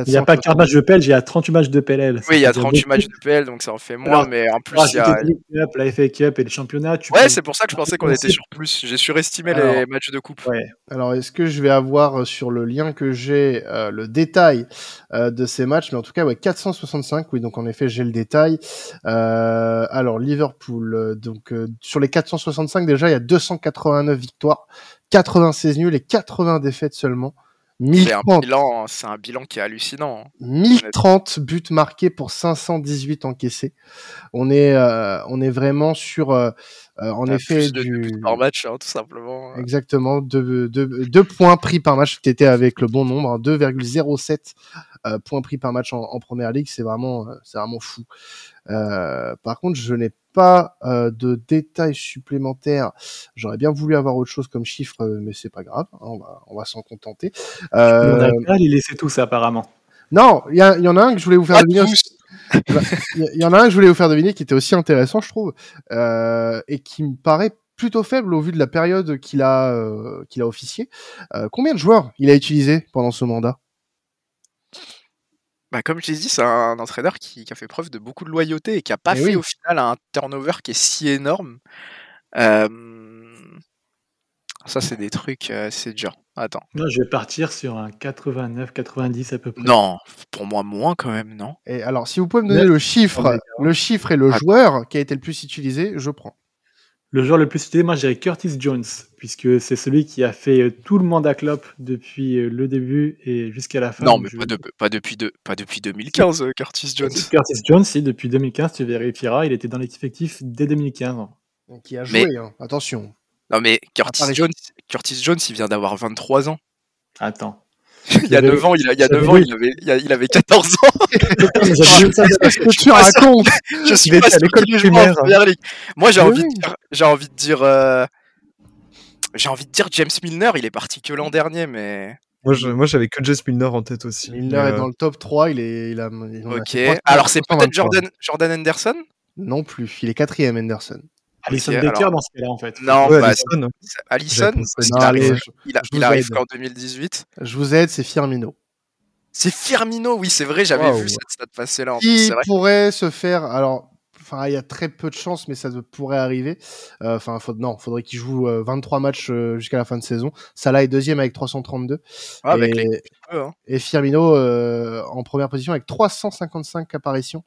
Il n'y a pas 4 matchs de PL, j'ai à 38 matchs de PLL. Oui, il y a Ça fait 38 beaucoup. matchs de PL, donc ça en fait moins, Alors, mais en plus, il y a. la Cup, la FA Cup et le championnat, tu Ouais, c'est pour ça que je pensais qu'on était sur plus. J'ai surestimé les matchs de coupe. Ouais. Alors, est-ce que je vais avoir euh, sur le lien que j'ai euh, le détail euh, de ces matchs? Mais en tout cas, ouais, 465. Oui, donc en effet, j'ai le détail. Euh, alors, Liverpool. euh, donc, euh, sur les 465, déjà, il y a 289 victoires, 96 nuls et 80 défaites seulement. C'est un 1030, bilan, c'est un bilan qui est hallucinant. hein. 1030 buts marqués pour 518 encaissés. On est, euh, on est vraiment sur, euh, en T'as effet, plus de, du, buts par match, hein, tout simplement. Exactement, deux, deux, deux points pris par match. Tu étais avec le bon nombre, hein, 2,07 euh, points pris par match en, en première ligue. C'est vraiment, euh, c'est vraiment fou. Euh, par contre, je n'ai pas euh, de détails supplémentaires. J'aurais bien voulu avoir autre chose comme chiffre, euh, mais c'est pas grave. hein, on va, on va s'en contenter. On Euh, a pas les laisser tous apparemment. Non, il y, en a un que je voulais vous faire deviner. tous. Il y, il y en a un que je voulais vous faire deviner qui était aussi intéressant, je trouve, euh, et qui me paraît plutôt faible au vu de la période qu'il a, euh, qu'il a officié. Euh, combien de joueurs il a utilisé pendant ce mandat? Bah, comme je l'ai dit, c'est un entraîneur qui, qui a fait preuve de beaucoup de loyauté et qui a pas fait oui. au final un turnover qui est si énorme. Euh, Ça, c'est des trucs, euh, c'est dur. Attends. Moi, je vais partir sur un 89, 90 à peu près. Non, pour moi, moins quand même, non Et alors, si vous pouvez me donner le chiffre, Oh, le chiffre et le Attends. joueur qui a été le plus utilisé, je prends. Le joueur le plus cité, moi, je Curtis Jones, puisque c'est celui qui a fait euh, tout le mandat Klopp depuis euh, le début et jusqu'à la fin. Non, mais pas, depuis pas depuis 2015, euh, Curtis Jones. Curtis Jones, si, depuis 2015, tu vérifieras, il était dans l'effectif dès 2015. Qui a joué, hein, attention. Non, mais Curtis Jones, Curtis Jones, il vient d'avoir 23 ans. Attends. il y a 9 ans, il, il, y a 9 ans, il avait, il avait 14 ans. (laughs) (laughs) ce que tu racontes. Je suis pas à l'école primaire. Moi, j'ai envie, de dire, j'ai envie de dire, euh, j'ai envie de dire James Milner. Il est parti que l'an dernier, mais. Moi, j'avais que James Milner en tête aussi. Milner est euh, dans le top 3. Il est, il a, ok. Alors, c'est peut-être Jordan, Jordan Anderson. Non plus. Il est quatrième, Anderson. Alison Baker dans ce cas-là, en fait. Non, ouais, bah, Alison, il, arrive, il, arrive qu'en 2018. Je vous aide, c'est Firmino. C'est Firmino, oui, c'est vrai, j'avais vu cette stat passer là. Qui pourrait se faire, alors, enfin, il y a très peu de chances, mais ça pourrait arriver. Euh, enfin, faut, non, faudrait qu'il joue 23 euh, matchs euh, jusqu'à la fin de saison. Salah est deuxième avec 332. Ah, avec et, les... hein. et Firmino en première position avec 355 apparitions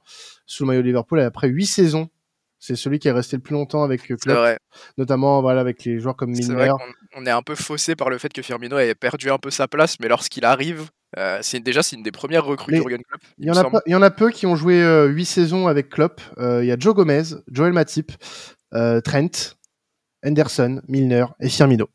sous le maillot de Liverpool après 8 saisons c'est celui qui est resté le plus longtemps avec Klopp, notamment voilà avec les joueurs comme Milner. on est un peu faussé par le fait que Firmino ait perdu un peu sa place, mais lorsqu'il arrive, euh, c'est déjà c'est une des premières recrues de Jurgen Klopp. Il y, en a il y en a peu qui ont joué euh, 8 saisons avec Klopp. Euh, il y a Joe Gomez, Joel Matip, euh, Trent, Henderson, Milner et Firmino.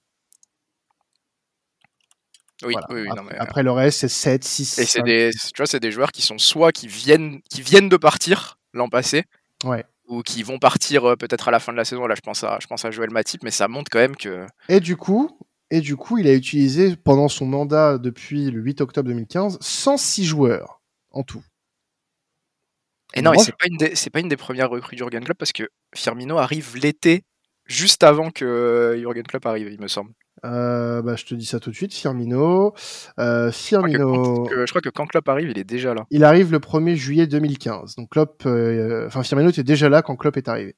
Oui, oui, non, mais, après le reste, c'est 7, 6. Et c'est des, tu vois, c'est des joueurs qui sont soit qui viennent, qui viennent de partir l'an passé, ouais ou qui vont partir euh, peut-être à la fin de la saison. Là, je pense à, je pense à Joël Matip, mais ça montre quand même que. Et du coup, et du coup, il a utilisé pendant son mandat depuis le 8 octobre 2015 106 joueurs en tout. Et non, c'est pas une des, c'est pas une des premières recrues Jurgen Klopp parce que Firmino arrive l'été juste avant que euh, Jurgen Klopp arrive, il me semble. Euh, bah, je te dis ça tout de suite. Firmino. Euh, Firmino. Je crois, que, quand Klopp arrive, il est déjà là. Il arrive le 1er juillet 2015. Donc Klopp, euh, enfin Firmino était déjà là quand Klopp est arrivé.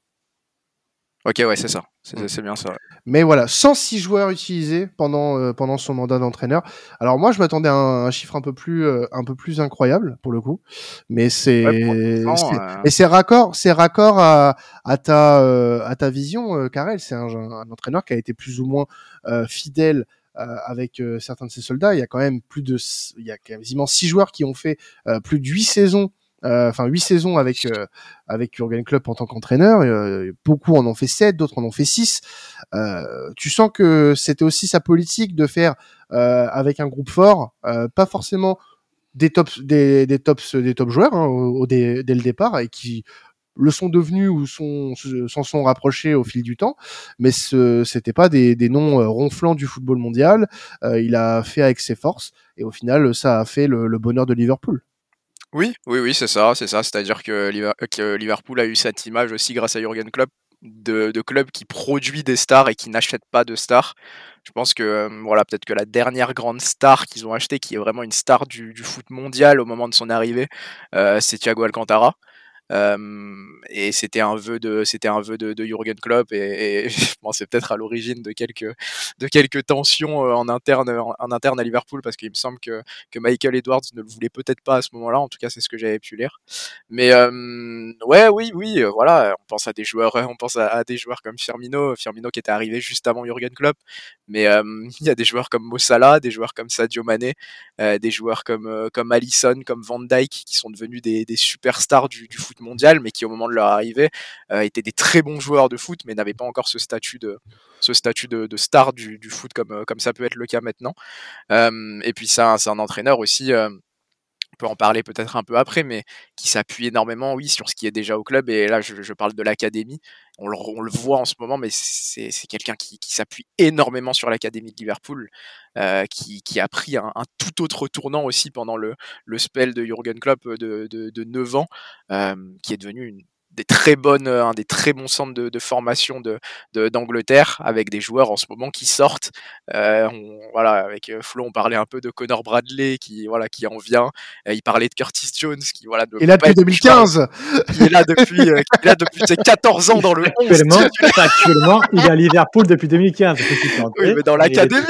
Ok, ouais, c'est ça. C'est bien ça. Mais voilà, 106 joueurs utilisés pendant, euh, pendant son mandat d'entraîneur. Alors moi, je m'attendais à un, chiffre un peu plus euh, un peu plus incroyable pour le coup, mais c'est euh, et c'est raccord, c'est raccord à, à ta à ta vision, Karel. C'est un, un, entraîneur qui a été plus ou moins fidèle avec certains de ses soldats. Il y a quand même plus de il y a quasiment six joueurs qui ont fait plus de huit saisons euh, enfin huit saisons avec euh, avec Jurgen Klopp en tant qu'entraîneur. Euh, beaucoup en ont fait sept, d'autres en ont fait six. tu sens que c'était aussi sa politique de faire avec un groupe fort, pas forcément des tops des, tops des top joueurs hein, au, dès, le départ et qui le sont devenus ou s'en sont, rapprochés au fil du temps, mais ce c'était pas des noms ronflants du football mondial. il a fait avec ses forces et au final ça a fait le bonheur de Liverpool. Oui, oui, oui, c'est ça, c'est ça. C'est-à-dire que, Liverpool a eu cette image aussi grâce à Jurgen Klopp de, club qui produit des stars et qui n'achète pas de stars. Je pense que euh, voilà, peut-être que la dernière grande star qu'ils ont acheté, qui est vraiment une star du, foot mondial au moment de son arrivée, euh, c'est Thiago Alcantara et c'était un vœu de, c'était un vœu de, de Jurgen Klopp et, et (laughs) je c'est peut-être à l'origine de quelques, de quelques tensions en interne, en, interne à Liverpool parce qu'il me semble que, que Michael Edwards ne le voulait peut-être pas à ce moment-là. En tout cas, c'est ce que j'avais pu lire. Mais ouais, oui, oui, voilà. On pense à des joueurs, (laughs) on pense à, des joueurs comme Firmino, Firmino qui était arrivé juste avant Jurgen Klopp. Mais (laughs) il y a des joueurs comme Mo Salah, des joueurs comme Sadio Mané, des joueurs comme comme Alisson, comme Van Dijk qui sont devenus des, des superstars du, du foot mondial, mais qui au moment de leur arrivée euh, étaient des très bons joueurs de foot, mais n'avaient pas encore ce statut de ce statut de, star du, foot comme euh, comme ça peut être le cas maintenant. Euh, et puis c'est un entraîneur aussi peut en parler peut-être un peu après, mais qui s'appuie énormément, oui, sur ce qui est déjà au club. Et là, je, parle de l'académie. On le, voit en ce moment, mais c'est quelqu'un qui, s'appuie énormément sur l'académie de Liverpool, qui, a pris un, tout autre tournant aussi pendant le, le spell de Jurgen Klopp de, de, 9 ans, qui est devenu une des très bonnes, un des très bons centres de, formation de d'Angleterre avec des joueurs en ce moment qui sortent. Euh, voilà, avec euh, Flo, on parlait un peu de Connor Bradley qui voilà qui en vient. Euh, il parlait de Curtis Jones qui voilà. Et là depuis 2015. Il est là depuis, est là depuis ses 14 ans dans le 11. Actuellement, actuellement, il est à Liverpool depuis 2015. Oui, mais dans l'académie.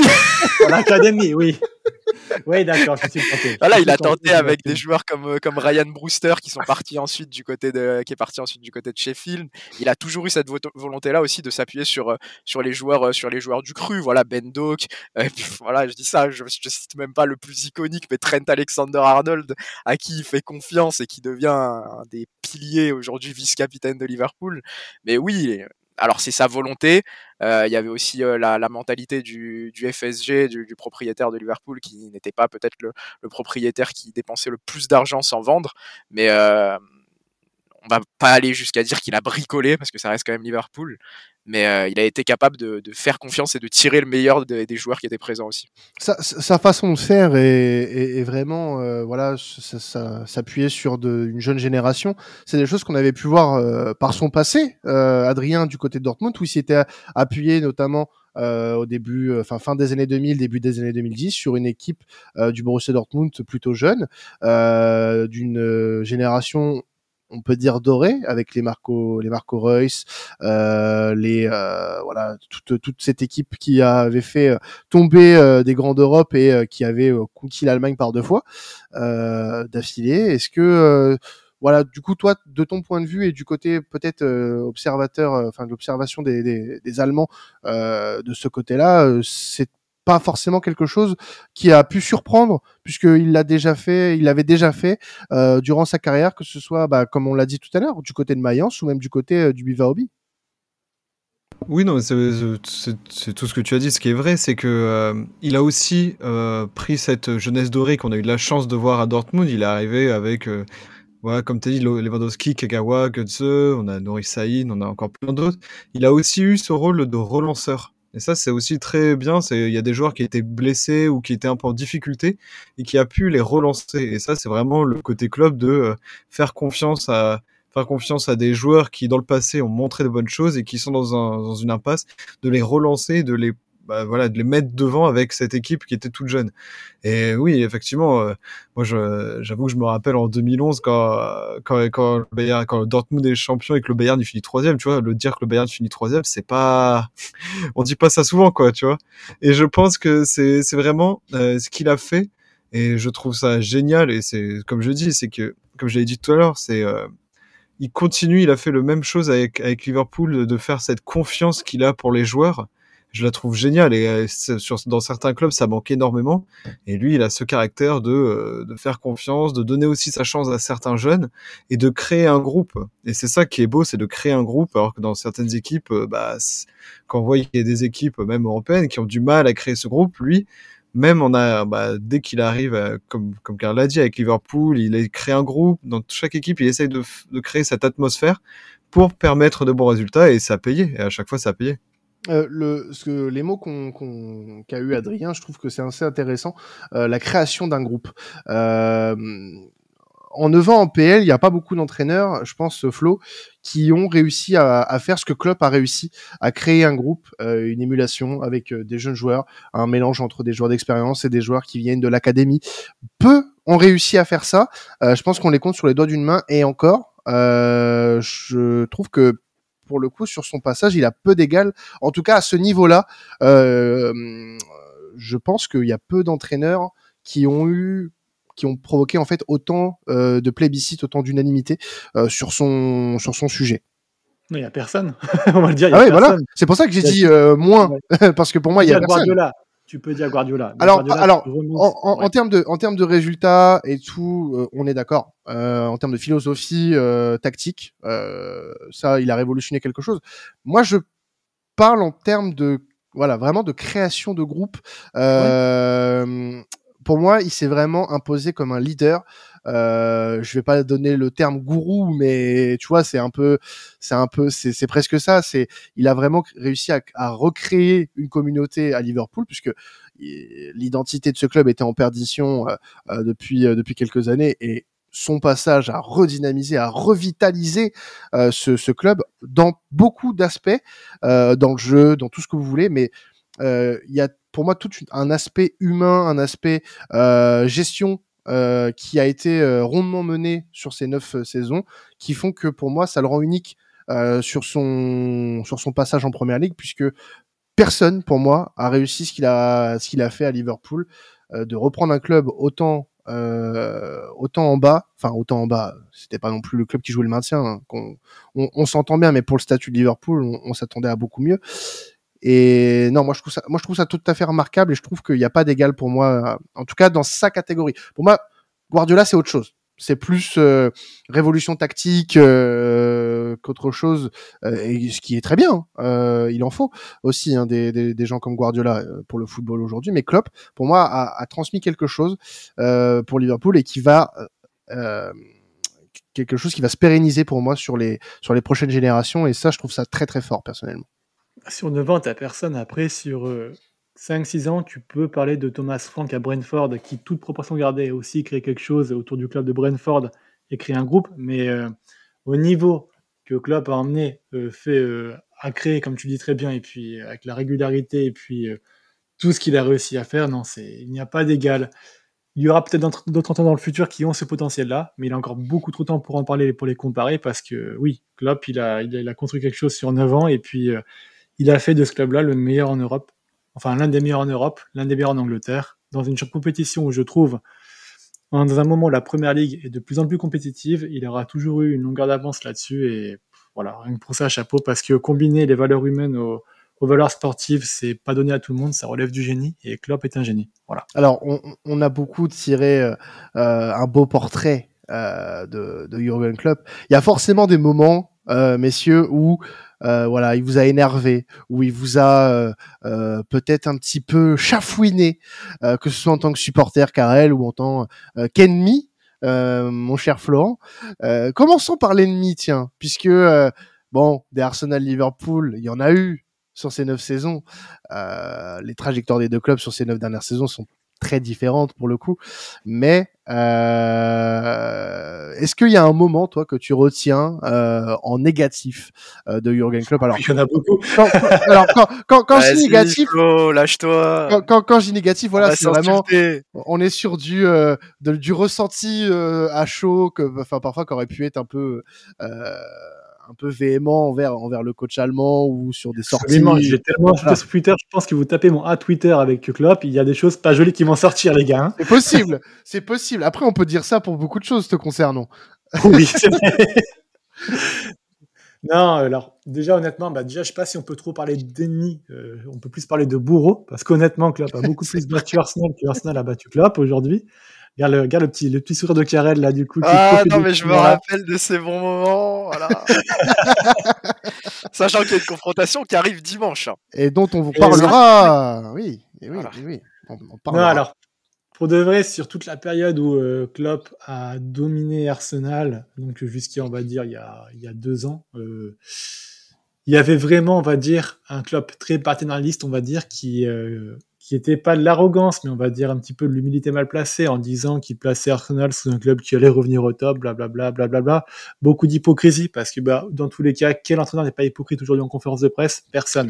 dans l'académie, oui. (laughs) Oui, d'accord, je suis tenté. Voilà, Je il a tenté, avec des joueurs comme, euh, comme Ryan Brewster qui sont partis ensuite du côté de, qui est parti ensuite du côté de Sheffield. Il a toujours eu cette vo- volonté-là aussi de s'appuyer sur, euh, sur les joueurs, euh, sur les joueurs du cru. Voilà, Ben Doak. (laughs) et puis, voilà, je dis ça, je, je cite même pas le plus iconique, mais Trent Alexander-Arnold, à qui il fait confiance et qui devient un, un des piliers aujourd'hui vice-capitaine de Liverpool. Mais oui, alors c'est sa volonté. Euh, il y avait aussi euh, la, mentalité du, FSG, du, propriétaire de Liverpool, qui n'était pas peut-être le, le propriétaire qui dépensait le plus d'argent sans vendre, mais euh, on va pas aller jusqu'à dire qu'il a bricolé parce que ça reste quand même Liverpool, mais euh, il a été capable de, faire confiance et de tirer le meilleur des, joueurs qui étaient présents aussi. sa, façon de faire est, vraiment euh, voilà s'appuyer sur une jeune génération c'est des choses qu'on avait pu voir euh, par son passé Adrien du côté de Dortmund où il s'était appuyé notamment au début, enfin fin des années 2000, début des années 2010, sur une équipe du Borussia Dortmund plutôt jeune, d'une génération on peut dire doré avec les Marco les Marco Reus euh, les euh, voilà toute toute cette équipe qui avait fait euh, tomber euh, des grands d'Europe et euh, qui avait conquis l'Allemagne par deux fois d'affilée. Est-ce que voilà du coup toi de ton point de vue et du côté peut-être euh, observateur enfin l'observation des, des, des Allemands euh, de ce côté-là c'est pas forcément quelque chose qui a pu surprendre puisqu'il l'a déjà fait, il l'avait déjà fait euh, durant sa carrière, que ce soit, bah, comme on l'a dit tout à l'heure, du côté de Mayence ou même du côté euh, du Bivaobi. Oui, non, c'est tout ce que tu as dit. Ce qui est vrai, c'est que euh, il a aussi pris cette jeunesse dorée qu'on a eu la chance de voir à Dortmund. Il est arrivé avec, voilà, comme tu as dit, Lewandowski, Kagawa, Götze, on a Nori on a encore plein d'autres. Il a aussi eu ce rôle de relanceur. Et ça, c'est aussi très bien. Il y a des joueurs qui étaient blessés ou qui étaient un peu en difficulté et qui a pu les relancer. Et ça, c'est vraiment le côté club de euh, faire confiance à faire confiance à des joueurs qui, dans le passé, ont montré de bonnes choses et qui sont dans, un, dans une impasse, de les relancer, de les, bah, voilà, de les mettre devant avec cette équipe qui était toute jeune. Et oui, effectivement, euh, moi, j'avoue que je me rappelle en 2011 quand, quand, quand, le Bayern, quand le Dortmund est champion et que le Bayern finit troisième, tu vois, le dire que le Bayern finit troisième, c'est pas, (laughs) on dit pas ça souvent, quoi, tu vois. Et je pense que c'est, c'est vraiment euh, ce qu'il a fait. Et je trouve ça génial. Et c'est, comme je dis, c'est que, comme je l'ai dit tout à l'heure, c'est, euh, il continue, il a fait le même chose avec, avec Liverpool, de faire cette confiance qu'il a pour les joueurs. Je la trouve géniale et euh, dans certains clubs ça manque énormément. Et lui, il a ce caractère de, euh, de faire confiance, de donner aussi sa chance à certains jeunes et de créer un groupe. Et c'est ça qui est beau, c'est de créer un groupe. Alors que dans certaines équipes, euh, bah, quand on voit des équipes, même européennes, qui ont du mal à créer ce groupe, lui, même on a, bah, dès qu'il arrive, comme, comme l'a dit, avec Liverpool, il a créé un groupe. Dans chaque équipe, il essaye de, de créer cette atmosphère pour permettre de bons résultats et ça a payé. Et à chaque fois, ça a payé. Euh, le, ce que, les mots qu'on, qu'on, qu'a eu Adrien, je trouve que c'est assez intéressant. Euh, la création d'un groupe. Euh, en 9 ans en PL, il n'y a pas beaucoup d'entraîneurs, je pense, Flo, qui ont réussi à, à faire ce que Klopp a réussi, à créer un groupe, euh, une émulation avec euh, des jeunes joueurs, un mélange entre des joueurs d'expérience et des joueurs qui viennent de l'académie. Peu ont réussi à faire ça. Euh, je pense qu'on les compte sur les doigts d'une main et encore. Euh, je trouve que pour le coup, sur son passage, il a peu d'égal. En tout cas, à ce niveau-là, euh, je pense qu'il y a peu d'entraîneurs qui ont eu qui ont provoqué en fait autant euh, de plébiscite, autant d'unanimité euh, sur son sur son sujet. Il n'y a personne. (laughs) On va le dire. Ah ouais, voilà. C'est pour ça que j'ai dit euh, moins (laughs) parce que pour moi il y a personne. Guardiola. Tu peux dire Guardiola. Mais Alors, Guardiola, alors. En, en, Ouais. en termes de en termes de résultats et tout, euh, on est d'accord. Euh, en termes de philosophie euh, tactique, euh, ça, il a révolutionné quelque chose. Moi, je parle en termes de voilà vraiment de création de groupe. Euh, Pour moi, il s'est vraiment imposé comme un leader. Euh, je vais pas donner le terme gourou, mais tu vois, c'est un peu, c'est un peu, c'est presque ça. C'est, il a vraiment réussi à, à recréer une communauté à Liverpool, puisque l'identité de ce club était en perdition euh, euh, depuis euh, depuis quelques années et son passage a redynamisé, a revitalisé euh, ce, ce club dans beaucoup d'aspects, euh, dans le jeu, dans tout ce que vous voulez, mais euh, il y a pour moi tout un aspect humain, un aspect gestion euh, qui a été euh, rondement mené sur ces neuf euh, saisons, qui font que pour moi ça le rend unique euh, sur son sur son passage en première ligue, puisque personne pour moi a réussi ce qu'il a ce qu'il a fait à Liverpool. de reprendre un club autant autant en bas, enfin autant en bas, c'était pas non plus le club qui jouait le maintien. Hein, on, on s'entend bien, mais pour le statut de Liverpool, on, s'attendait à beaucoup mieux. Et non, moi je trouve ça, tout à fait remarquable et je trouve qu'il n'y a pas d'égal pour moi, en tout cas dans sa catégorie. Pour moi, Guardiola c'est autre chose c'est plus euh, révolution tactique euh, qu'autre chose, euh, et ce qui est très bien. Hein. il en faut aussi hein, des, gens comme Guardiola pour le football aujourd'hui, mais Klopp, pour moi, a, a transmis quelque chose pour Liverpool et qui va quelque chose qui va se pérenniser pour moi sur les sur les prochaines générations, et ça, je trouve ça très très fort personnellement. Sur 9 ans, t'as personne après sur 5-6 ans, tu peux parler de Thomas Frank à Brentford, qui, toute proportion gardée, a aussi créé quelque chose autour du club de Brentford et créé un groupe. Mais euh, au niveau que Klopp a emmené, euh, fait, euh, a créé, comme tu dis très bien, et puis avec la régularité, et puis tout ce qu'il a réussi à faire, non, il n'y a pas d'égal. Il y aura peut-être d'autres ententes dans le futur qui ont ce potentiel-là, mais il a encore beaucoup trop de temps pour en parler, pour les comparer, parce que oui, Klopp, il a, il a, construit quelque chose sur 9 ans, et puis il a fait de ce club-là le meilleur en Europe enfin l'un des meilleurs en Europe, l'un des meilleurs en Angleterre, dans une compétition où je trouve, dans un moment où la Première Ligue est de plus en plus compétitive, il aura toujours eu une longueur d'avance là-dessus et voilà, rien que pour ça, chapeau, parce que combiner les valeurs humaines aux, valeurs sportives, c'est pas donné à tout le monde, ça relève du génie, et Klopp est un génie. Voilà. Alors, on, a beaucoup tiré euh, euh, un beau portrait euh, de, de Jurgen Klopp. Il y a forcément des moments, messieurs, où euh, voilà, il vous a énervé ou il vous a euh, euh, peut-être un petit peu chafouiné, que ce soit en tant que supporter Karel ou en tant qu'ennemi, mon cher Florent. commençons par l'ennemi, tiens, puisque bon, des Arsenal Liverpool, il y en a eu sur ces neuf saisons. les trajectoires des deux clubs sur ces neuf dernières saisons sont très différentes pour le coup. Mais euh, est-ce qu'il y a un moment, toi, que tu retiens euh, en négatif euh, de Jurgen Klopp? Alors, il y en a beaucoup. Quand, alors, quand, quand, quand je dis négatif, lâche-toi. Quand, quand, quand, je dis négatif, voilà, c'est vraiment, on est sur du euh, de, du ressenti euh, à chaud, que, enfin, parfois, qu'aurait pu être un peu un peu véhément envers, envers le coach allemand ou sur des sorties. J'ai tellement sur Twitter, je pense que vous tapez mon A Twitter avec Klopp, il y a des choses pas jolies qui vont sortir, les gars. Hein. C'est possible, c'est possible. Après, on peut dire ça pour beaucoup de choses te concernant. Oui, c'est vrai. non, alors déjà honnêtement, bah déjà je sais pas si on peut trop parler d'ennemis, euh, on peut plus parler de bourreau parce qu'honnêtement Klopp a beaucoup (laughs) plus battu Arsenal que Arsenal a battu Klopp aujourd'hui. Regarde le, regarde le petit, le petit sourire de Karel là, du coup. Ah non, mais je me rappelle de ces bons moments. Voilà. (laughs) Sachant qu'il y a une confrontation qui arrive dimanche. Hein. Et dont on vous parlera. Oui, et oui, oui. On, Non, alors, pour de vrai, sur toute la période où euh, Klopp a dominé Arsenal, donc jusqu'à, on va dire, il y a, il y a deux ans, euh, il y avait vraiment, on va dire, un Klopp très paternaliste, on va dire, qui, euh, qui était pas de l'arrogance, mais on va dire un petit peu de l'humilité mal placée en disant qu'il plaçait Arsenal sous un club qui allait revenir au top, blablabla, blablabla. Beaucoup d'hypocrisie parce que bah, dans tous les cas, quel entraîneur n'est pas hypocrite aujourd'hui en conférence de presse? Personne.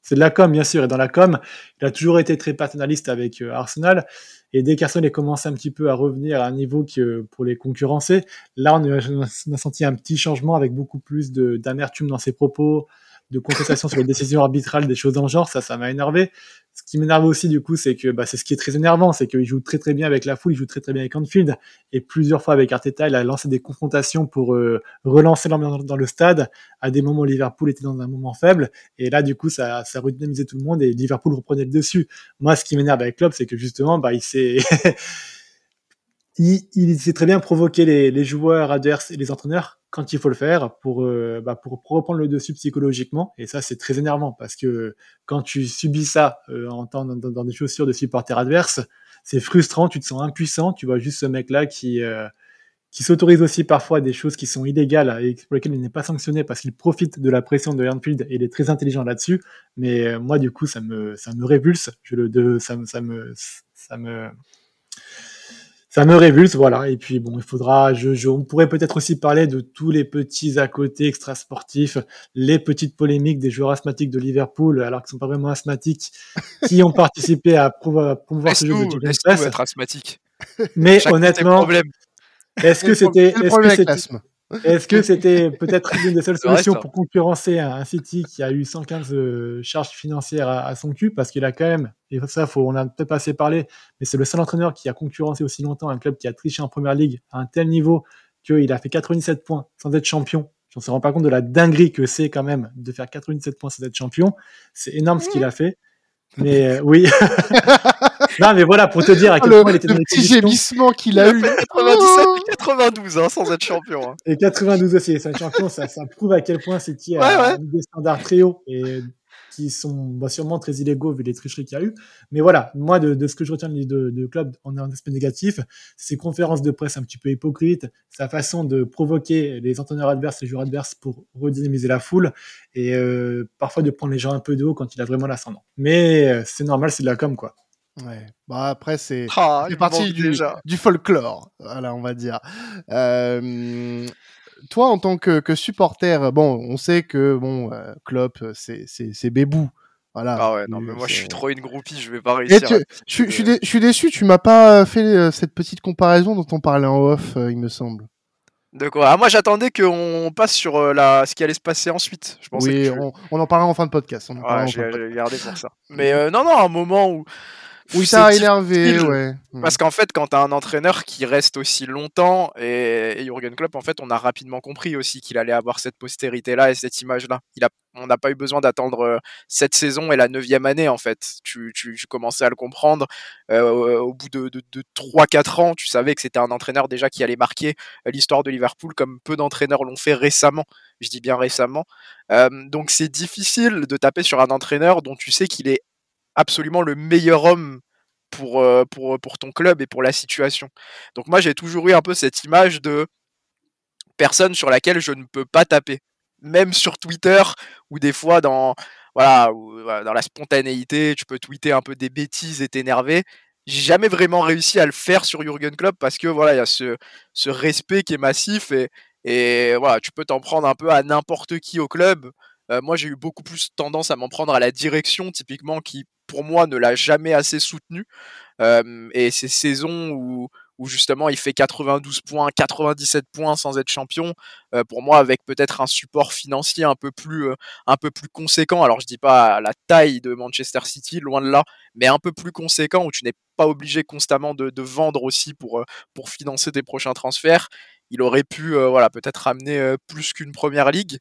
C'est de la com, bien sûr. Et dans la com, il a toujours été très paternaliste avec euh, Arsenal. Et dès qu'Arsenal est commencé un petit peu à revenir à un niveau que, pour les concurrencer, là, on a, on a senti un petit changement avec beaucoup plus d'amertume dans ses propos, de contestation sur les décisions arbitrales, des choses dans le genre, ça, ça m'a énervé. Ce qui m'énerve aussi, du coup, c'est que bah, c'est ce qui est très énervant, c'est qu'il joue très très bien avec la foule, il joue très très bien avec Anfield, et plusieurs fois avec Arteta, il a lancé des confrontations pour euh, relancer l'ambiance dans le stade, à des moments où Liverpool était dans un moment faible, et là, du coup, ça, ça redynamisait tout le monde, et Liverpool reprenait le dessus. Moi, ce qui m'énerve avec Klopp, c'est que justement, bah, il s'est... (laughs) il, il très bien provoquer les, les joueurs adverses et les entraîneurs quand il faut le faire pour, euh, bah, pour, reprendre le dessus psychologiquement. Et ça, c'est très énervant parce que quand tu subis ça euh, en temps, dans, des chaussures de supporters adverses, c'est frustrant, tu te sens impuissant, tu vois juste ce mec-là qui, euh, qui s'autorise aussi parfois des choses qui sont illégales et pour lesquelles il n'est pas sanctionné parce qu'il profite de la pression de Anfield et il est très intelligent là-dessus. Mais moi, du coup, ça me, ça me révulse. Je le, de, ça, ça me, ça me, ça me révulse, voilà. Et puis bon, il faudra, je, on pourrait peut-être aussi parler de tous les petits à côté extra-sportifs, les petites polémiques des joueurs asthmatiques de Liverpool, alors qu'ils sont pas vraiment asthmatiques, qui ont (laughs) participé à promouvoir, ce jeu de être asthmatique Mais honnêtement, est-ce que c'était, est-ce que c'était, Est-ce que c'était peut-être l'une des seules solutions ça. pour concurrencer un, un City qui a eu 115 euh, charges financières à, à son cul? Parce qu'il a quand même, et ça, faut, on a peut-être pas assez parlé, mais c'est le seul entraîneur qui a concurrencé aussi longtemps un club qui a triché en première ligue à un tel niveau qu'il a fait 97 points sans être champion. On se rend pas compte de la dinguerie que c'est quand même de faire 97 points sans être champion. C'est énorme ce qu'il a fait. Mais euh, oui. (laughs) non, mais voilà, pour te dire à quel le, point il était le dans les petit gémissement qu'il Il a a eu. fait 97 et 92 hein, sans être champion. hein. Et 92 aussi, c'est un champion, ça, ça prouve à quel point City a Ouais, ouais. mis des standards très hauts et qui sont bah, sûrement très illégaux vu les tricheries qu'il y a eu. Mais voilà, moi, de, de ce que je retiens de, de, de club en un aspect négatif, ses conférences de presse un petit peu hypocrites, sa façon de provoquer les entraîneurs adverses, les joueurs adverses pour redynamiser la foule et euh, parfois de prendre les gens un peu de haut quand il a vraiment l'ascendant. Mais euh, c'est normal, c'est de la com, quoi. Ouais. Bah après c'est Ah, partie du, folklore, voilà, on va dire. Euh, toi, en tant que, que supporter, bon, on sait que bon, euh, Klopp, c'est c'est c'est bébou, voilà. Ah ouais, non, mais moi je suis trop une groupie, je vais pas réussir. tu- à- je suis- je suis dé- je suis déçu, tu m'as pas fait euh, cette petite comparaison dont on parlait en off, euh, il me semble. De quoi? Ah, moi j'attendais qu'on passe sur la... ce qui allait se passer ensuite. Je pensais Oui, que tu- on, on en parlera en fin de podcast. On en Ouais, j'ai pour ça. Mais euh, non, non, un moment où. Oui, ça a difficile, énervé, ouais. Parce qu'en fait, quand t'as un entraîneur qui reste aussi longtemps, et, et Jurgen Klopp, en fait, on a rapidement compris aussi qu'il allait avoir cette postérité-là et cette image-là. Il a, on n'a pas eu besoin d'attendre euh, cette saison et la neuvième année, en fait. Tu, tu, tu commençais à le comprendre. Euh, au bout de, de, de 3-4 ans, tu savais que c'était un entraîneur déjà qui allait marquer euh, l'histoire de Liverpool, comme peu d'entraîneurs l'ont fait récemment. Je dis bien récemment. Euh, donc c'est difficile de taper sur un entraîneur dont tu sais qu'il est absolument le meilleur homme pour, euh, pour, pour ton club et pour la situation. Donc moi j'ai toujours eu un peu cette image de personne sur laquelle je ne peux pas taper. Même sur Twitter, ou des fois dans, voilà, voilà, dans la spontanéité, tu peux tweeter un peu des bêtises et t'énerver. J'ai jamais vraiment réussi à le faire sur Jurgen Klopp parce que voilà, il y a ce, ce respect qui est massif et, voilà, tu peux t'en prendre un peu à n'importe qui au club. Euh, moi, j'ai eu beaucoup plus tendance à m'en prendre à la direction, typiquement, qui pour moi ne l'a jamais assez soutenu. Et ces saisons où, justement il fait 92 points, 97 points sans être champion, pour moi avec peut-être un support financier un peu plus, un peu plus conséquent. Alors je dis pas la taille de Manchester City, loin de là, mais un peu plus conséquent où tu n'es pas obligé constamment de, vendre aussi pour, pour financer tes prochains transferts. Il aurait pu voilà peut-être ramener euh, plus qu'une première ligue.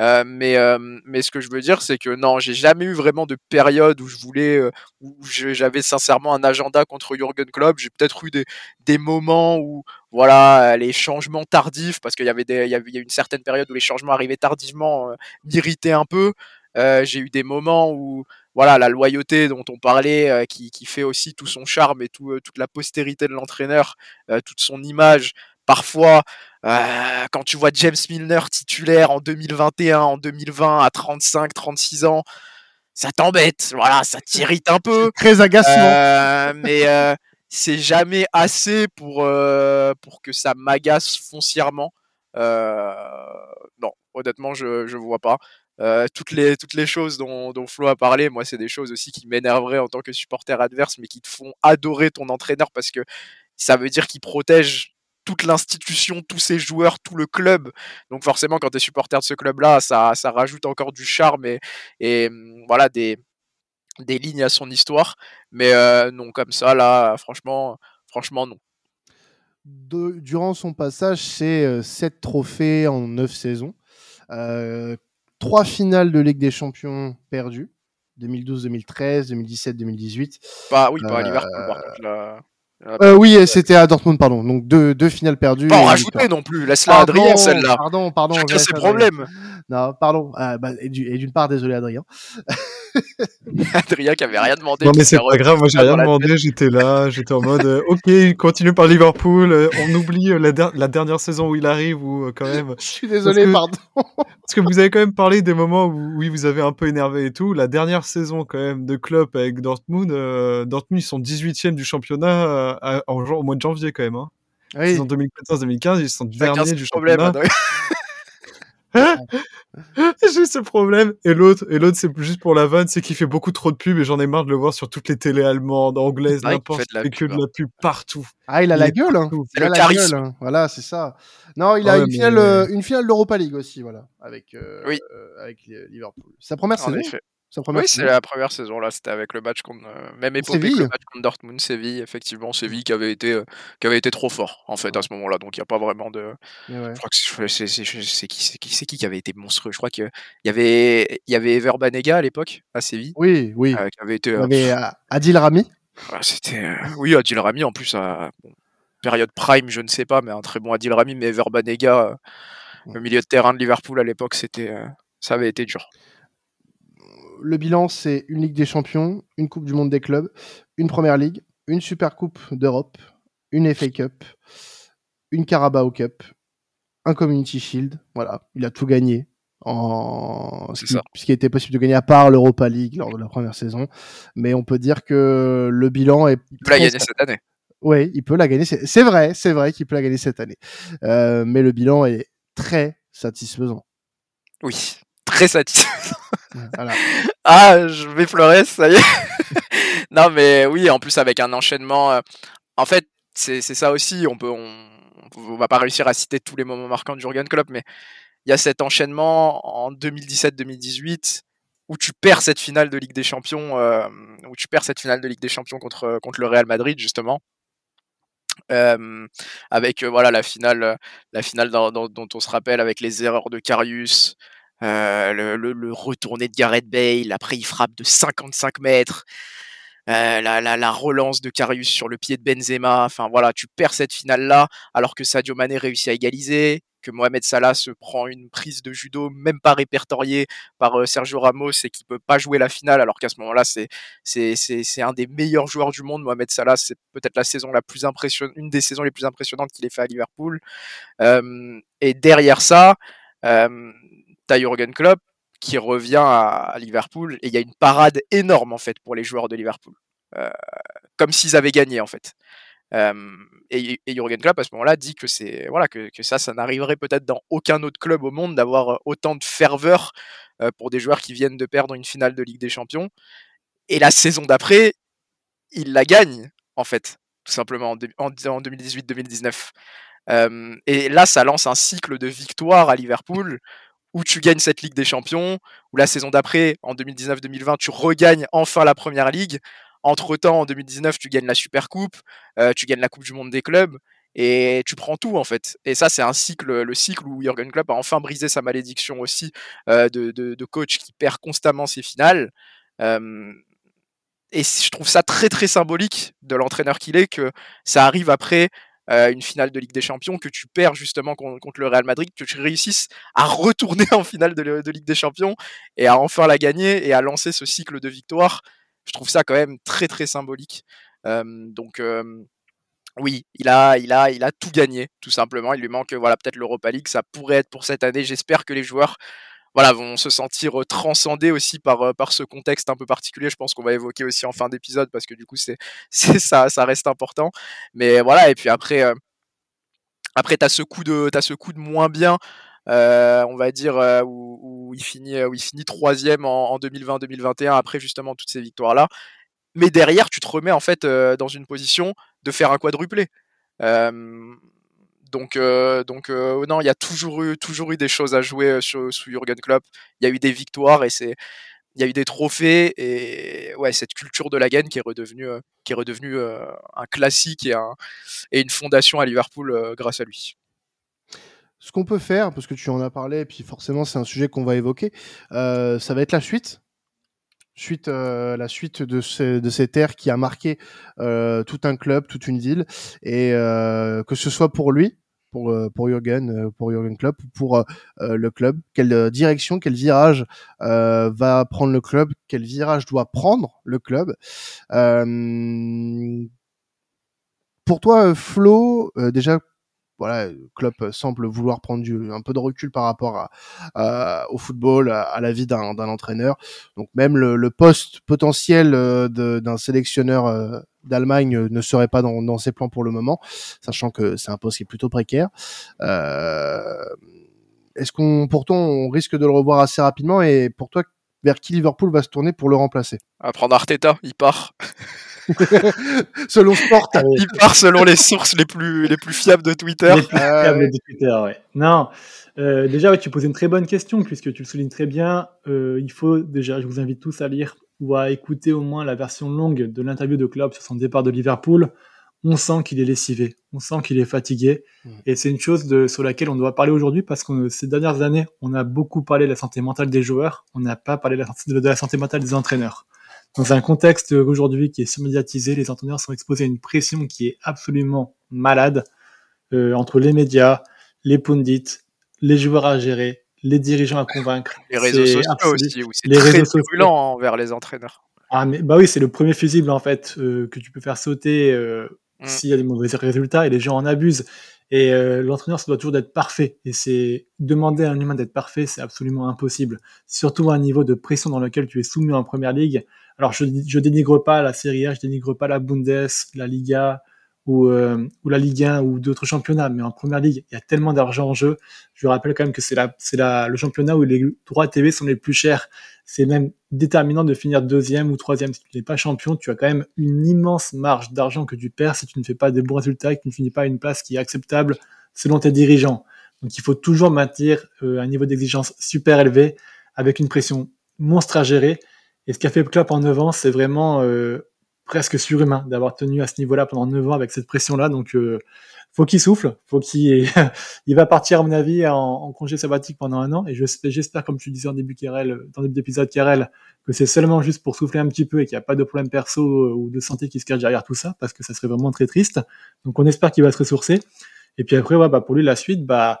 Euh, mais, euh, mais ce que je veux dire, c'est que non, j'ai jamais eu vraiment de période où je voulais, euh, où j'avais sincèrement un agenda contre Jurgen Klopp. J'ai peut-être eu des, des moments où, voilà, les changements tardifs, parce qu'il y avait des, il y a une certaine période où les changements arrivaient tardivement, euh, m'irritaient un peu. Euh, j'ai eu des moments où, voilà, la loyauté dont on parlait, qui, qui fait aussi tout son charme et tout, toute la postérité de l'entraîneur, toute son image. Parfois, euh, quand tu vois James Milner titulaire en 2021, en 2020, à 35, 36 ans, ça t'embête, voilà, ça t'irrite un peu. Très agacement. Euh, mais euh, c'est jamais assez pour, euh, pour que ça m'agace foncièrement. Euh, non, honnêtement, je, je vois pas. Euh, toutes, les, toutes les choses dont, dont Flo a parlé, moi, c'est des choses aussi qui m'énerveraient en tant que supporter adverse, mais qui te font adorer ton entraîneur parce que ça veut dire qu'il protège toute l'institution, tous ses joueurs, tout le club. Donc forcément, quand tu es supporter de ce club-là, ça, ça rajoute encore du charme et, et hum, voilà des, des lignes à son histoire. Mais euh, non, comme ça, là, franchement, franchement, non. De- durant son passage, c'est 7 trophées en 9 saisons. Euh, 3 finales de Ligue des Champions perdues. 2012, 2013, 2017, 2018. Pas, oui, pas à Euh, Liverpool, par contre. Là, là, Euh, oui, c'était à Dortmund, pardon. Donc deux, deux finales perdues. pas en rajouter non plus. Laisse-la Adrien, celle-là. Pardon, pardon. Chacun ses problèmes. Non, pardon. Ah, bah, et d'une part, désolé, Adrien. (laughs) (laughs) Adrien qui avait rien demandé. Non mais c'est pas grave, moi j'ai rien demandé, j'étais là, j'étais en mode euh, ok, continue par Liverpool, euh, on oublie euh, la, der- la dernière saison où il arrive ou euh, quand même. Je suis désolé, que- pardon. Parce que vous avez quand même parlé des moments où oui vous avez un peu énervé et tout. La dernière saison quand même de Klopp avec Dortmund, euh, Dortmund ils sont 18e du championnat euh, à- en, au mois de janvier quand même. Hein. Oui. Saison 2014-2015 ils sont derniers du championnat. Adrien. J'ai ce problème. Et l'autre, et l'autre, c'est juste pour la vanne, c'est qu'il fait beaucoup trop de pubs et j'en ai marre de le voir sur toutes les télés allemandes, anglaises, n'importe, la il fait que pub, de la pub partout. Ah, il a Il la gueule, hein. Il C'est a le la gueule, hein. Voilà, c'est ça. Non, il a Ouais, une mais- finale, euh, une finale d'Europa League aussi, voilà, avec, euh, Oui. euh, avec li- Liverpool. Sa première En saison. Sa première Oui, c'est la première saison là. C'était avec le match contre euh, même que le match contre Dortmund, Séville, effectivement, Séville qui avait été euh, qui avait été trop fort en fait à ce moment-là. Donc il n'y a pas vraiment de. Mais ouais. Je crois que c'est qui c'est qui c'est qui qui avait été monstrueux. Je crois que il y avait il y avait Ever Banega à l'époque à Séville Oui, oui. euh, qui avait été. Euh, euh, Adil Rami. Ah, C'était oui Adil Rami en plus à période prime je ne sais pas mais un très bon Adil Rami mais Ever Banega le milieu de terrain de Liverpool à l'époque c'était ça avait été dur. Le bilan, c'est une Ligue des Champions, une Coupe du Monde des clubs, une Première Ligue, une Super Coupe d'Europe, une FA Cup, une Carabao Cup, un Community Shield. Voilà, il a tout gagné. En... C'est Ce, qui, ça. ce qui était possible de gagner à part l'Europa League lors de la première saison. Mais on peut dire que le bilan est. Il peut la gagner cette année. Oui, il peut la gagner. C'est vrai, c'est vrai qu'il peut la gagner cette année. Euh, mais le bilan est très satisfaisant. Oui, très satisfait. (laughs) Ah, je vais pleurer, ça y est. (laughs) non, mais oui, en plus avec un enchaînement. euh, En fait, c'est ça aussi. On peut, on, on va pas réussir à citer tous les moments marquants du Jurgen Klopp, mais il y a cet enchaînement en 2017-2018 où tu perds cette finale de Ligue des Champions, euh, où tu perds cette finale de Ligue des Champions contre contre le Real Madrid justement. Euh, avec voilà la finale, la finale dont on se rappelle avec les erreurs de Karius, euh, le, le- retourné de Gareth Bale, après il frappe de 55 mètres, euh, la, la, la relance de Karius sur le pied de Benzema, enfin voilà, tu perds cette finale-là, alors que Sadio Mané réussit à égaliser, que Mohamed Salah se prend une prise de judo, même pas répertoriée par euh, Sergio Ramos, et qui peut pas jouer la finale, alors qu'à ce moment-là, c'est c'est un des meilleurs joueurs du monde, Mohamed Salah, c'est peut-être la saison la plus impressionnante, une des saisons les plus impressionnantes qu'il ait fait à Liverpool. Et derrière ça, t'as Jurgen Klopp qui revient à, Liverpool et il y a une parade énorme en fait pour les joueurs de Liverpool, Euh, comme s'ils avaient gagné en fait. Euh, et, et Jurgen Klopp à ce moment-là dit que c'est voilà que, ça, ça n'arriverait peut-être dans aucun autre club au monde d'avoir euh, autant de ferveur pour des joueurs qui viennent de perdre une finale de Ligue des Champions. Et la saison d'après, il la gagne en fait, tout simplement en, deux- en, en 2018-2019. Euh, et là, ça lance un cycle de victoires à Liverpool où tu gagnes cette Ligue des Champions, où la saison d'après, en 2019-2020, tu regagnes enfin la Première Ligue. Entre-temps, en 2019, tu gagnes la Super Coupe, euh, tu gagnes la Coupe du Monde des clubs, et tu prends tout en fait. Et ça, c'est un cycle, le cycle où Jurgen Klopp a enfin brisé sa malédiction aussi euh, de, coach qui perd constamment ses finales. Et je trouve ça très très symbolique de l'entraîneur qu'il est que ça arrive après euh, une finale de Ligue des Champions, que tu perds justement con- contre le Real Madrid, que tu réussisses à retourner en finale de, de Ligue des Champions et à enfin la gagner et à lancer ce cycle de victoire. Je trouve ça quand même très très symbolique. Euh, donc euh, oui, il a, il a, il a tout gagné, tout simplement. Il lui manque, voilà, peut-être l'Europa League. Ça pourrait être pour cette année. J'espère que les joueurs, voilà, vont se sentir transcendés aussi par, par ce contexte un peu particulier. Je pense qu'on va évoquer aussi en fin d'épisode parce que du coup, c'est, (laughs) c'est ça, ça reste important. Mais voilà, et puis après, euh, après, t'as ce coup de, ce coup de moins bien. on va dire où, il finit, où il finit troisième en, en 2020-2021 après justement toutes ces victoires là. Mais derrière, tu te remets en fait dans une position de faire un quadruplé. Donc, euh, euh, non, il y a toujours eu, des choses à jouer euh, sous Jurgen Klopp. Il y a eu des victoires et c'est, il y a eu des trophées et ouais, cette culture de la gagne qui est redevenue, un classique et, un, et une fondation à Liverpool grâce à lui. Ce qu'on peut faire, parce que tu en as parlé, et puis forcément c'est un sujet qu'on va évoquer, ça va être la suite. Suite, la suite de, ce, de cette ère qui a marqué tout un club, toute une ville, et que ce soit pour lui, pour, euh, pour Jürgen, euh, pour Jürgen Klopp, ou pour euh, le club, quelle direction, quel virage va prendre le club, quel virage doit prendre le club? Pour toi, Flo, déjà, voilà, Klopp semble vouloir prendre du, un peu de recul par rapport à, au football, à, à la vie d'un entraîneur. Donc même le, le poste potentiel euh, d'un sélectionneur euh, d'Allemagne euh, ne serait pas dans, dans ses plans pour le moment, sachant que c'est un poste qui est plutôt précaire. Euh, est-ce qu'on, pourtant, on risque de le revoir assez rapidement? Et pour toi, vers qui Liverpool va se tourner pour le remplacer À prendre Arteta, il part. (laughs) selon Sport. il part selon les sources les plus, les plus fiables de Twitter. Les plus fiables de Twitter, ouais. Non, euh, déjà, ouais, tu posais une très bonne question puisque tu le soulignes très bien. Euh, il faut déjà, je vous invite tous à lire ou à écouter au moins la version longue de l'interview de Klopp sur son départ de Liverpool. On sent qu'il est lessivé, on sent qu'il est fatigué, mmh. et c'est une chose de, sur laquelle on doit parler aujourd'hui parce que ces dernières années, on a beaucoup parlé de la santé mentale des joueurs, on n'a pas parlé de la, de la santé mentale des entraîneurs. Dans un contexte aujourd'hui qui est surmédiatisé, les entraîneurs sont exposés à une pression qui est absolument malade euh, entre les médias, les pundits, les joueurs à gérer, les dirigeants à convaincre. Les réseaux sociaux aussi, c'est très virulent envers les entraîneurs. Ah mais bah oui, c'est le premier fusible en fait euh, que tu peux faire sauter euh, mm. s'il y a des mauvais résultats et les gens en abusent. Et euh, l'entraîneur, ça doit toujours être parfait. Et c'est demander à un humain d'être parfait, c'est absolument impossible. Surtout à un niveau de pression dans lequel tu es soumis en première ligue. Alors je, je dénigre pas la Serie A, je dénigre pas la Bundes, la Liga, ou, euh, ou la Ligue 1 ou d'autres championnats, mais en première ligue, il y a tellement d'argent en jeu. Je rappelle quand même que c'est c'est le championnat où les droits TV sont les plus chers. C'est même déterminant de finir deuxième ou troisième. Si tu n'es pas champion, tu as quand même une immense marge d'argent que tu perds si tu ne fais pas des bons résultats et que tu ne finis pas à une place qui est acceptable selon tes dirigeants. Donc il faut toujours maintenir euh, un niveau d'exigence super élevé avec une pression monstre à gérer. Et ce qu'a fait Klopp en 9 ans, c'est vraiment euh, presque surhumain d'avoir tenu à ce niveau-là pendant 9 ans avec cette pression-là. Donc, euh, faut qu'il souffle, faut qu'il, (laughs) il va partir à mon avis en, congé sabbatique pendant un an. Et j'espère, comme tu disais en début d'épisode Karel, que c'est seulement juste pour souffler un petit peu et qu'il n'y a pas de problème perso euh, ou de santé qui se cache derrière tout ça, parce que ça serait vraiment très triste. Donc, on espère qu'il va se ressourcer. Et puis après, ouais, bah pour lui la suite, bah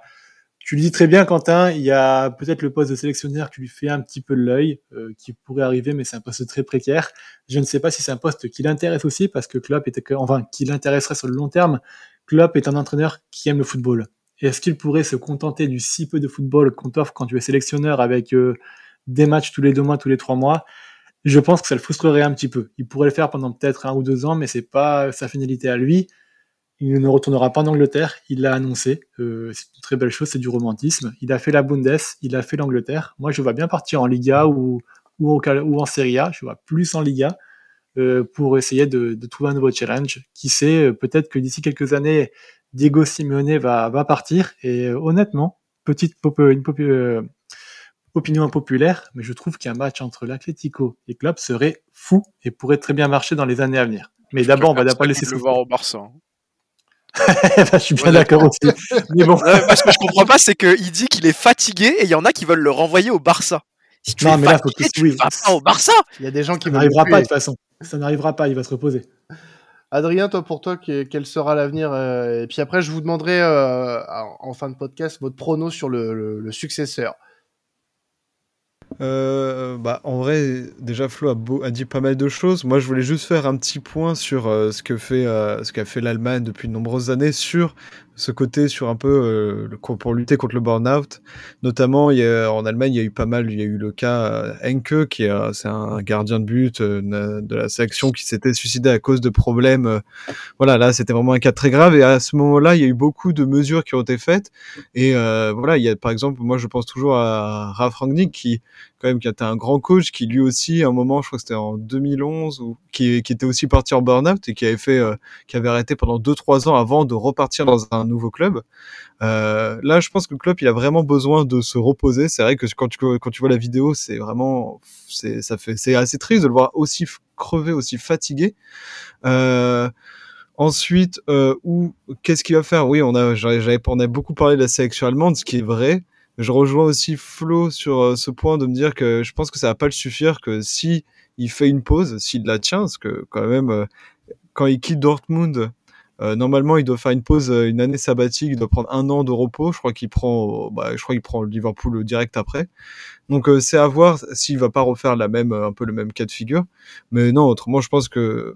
tu le dis très bien, Quentin. Il y a peut-être le poste de sélectionneur qui lui fait un petit peu de l'œil, euh, qui pourrait arriver, mais c'est un poste très précaire. Je ne sais pas si c'est un poste qui l'intéresse aussi, parce que Klopp était, enfin, qui l'intéresserait sur le long terme. Klopp est un entraîneur qui aime le football. Est-ce qu'il pourrait se contenter du si peu de football qu'on t'offre quand tu es sélectionneur avec euh, des matchs tous les deux mois, tous les trois mois? Je pense que ça le frustrerait un petit peu. Il pourrait le faire pendant peut-être un ou deux ans, mais c'est pas sa finalité à lui. Il ne retournera pas en Angleterre, il l'a annoncé. Euh, c'est une très belle chose, c'est du romantisme. Il a fait la Bundes, il a fait l'Angleterre. Moi, je vois bien partir en Liga ou, ou, en Serie A. Je vois plus en Liga euh, pour essayer de, trouver un nouveau challenge. Qui sait, euh, peut-être que d'ici quelques années, Diego Simeone va, va partir. Et honnêtement, petite une opinion impopulaire, mais je trouve qu'un match entre l'Atlético et Klopp serait fou et pourrait très bien marcher dans les années à venir. Mais d'abord, on va d'abord laisser le voir au Barça. Hein. (laughs) Je suis bien d'accord aussi. Mais bon. ce que je comprends pas, c'est qu'il dit qu'il est fatigué et il y en a qui veulent le renvoyer au Barça. Si tu non, mais là, faut que tu oui. vas pas au Barça. Il y a des gens qui ça n'arrivera pas de toute façon. Ça n'arrivera pas, il va se reposer. Adrien, toi, pour toi, quel sera l'avenir euh, Et puis après, je vous demanderai euh, en fin de podcast votre prono sur le successeur. Euh, bah, en vrai, déjà Flo a, a, dit pas mal de choses. Moi, je voulais juste faire un petit point sur euh, ce que fait, euh, ce qu'a fait l'Allemagne depuis de nombreuses années sur ce côté sur un peu euh, le, pour lutter contre le burn-out. Notamment, il y a, en Allemagne, il y a eu pas mal. Il y a eu le cas euh, Henke, qui est, c'est un gardien de but euh, de la sélection qui s'était suicidé à cause de problèmes. voilà, là, c'était vraiment un cas très grave. Et à ce moment-là, il y a eu beaucoup de mesures qui ont été faites. Et voilà, il y a par exemple, moi, je pense toujours à Ralf Rangnick, qui quand même qui était un grand coach, qui lui aussi, à un moment, je crois que c'était en 2011, ou qui, était aussi parti en burn-out et qui avait fait, qui avait arrêté pendant 2-3 ans avant de repartir dans un nouveau club. Euh, là, je pense que le club, il a vraiment besoin de se reposer. C'est vrai que quand tu, quand tu vois la vidéo, c'est vraiment, c'est, ça fait, c'est assez triste de le voir aussi crever, aussi fatigué. Euh, ensuite, euh, qu'est-ce qu'il va faire? Oui, on a, j'avais, on a beaucoup parlé de la sélection allemande, ce qui est vrai. Je rejoins aussi Flo sur euh, ce point de me dire que je pense que ça va pas le suffire que si il fait une pause, s'il la tient, parce que quand même, euh, quand il quitte Dortmund, euh, normalement, il doit faire une pause, une année sabbatique, il doit prendre un an de repos. Je crois qu'il prend, bah, je crois qu'il prend Liverpool direct après. Donc c'est à voir s'il va pas refaire la même, un peu le même cas de figure. Mais non, autrement, je pense que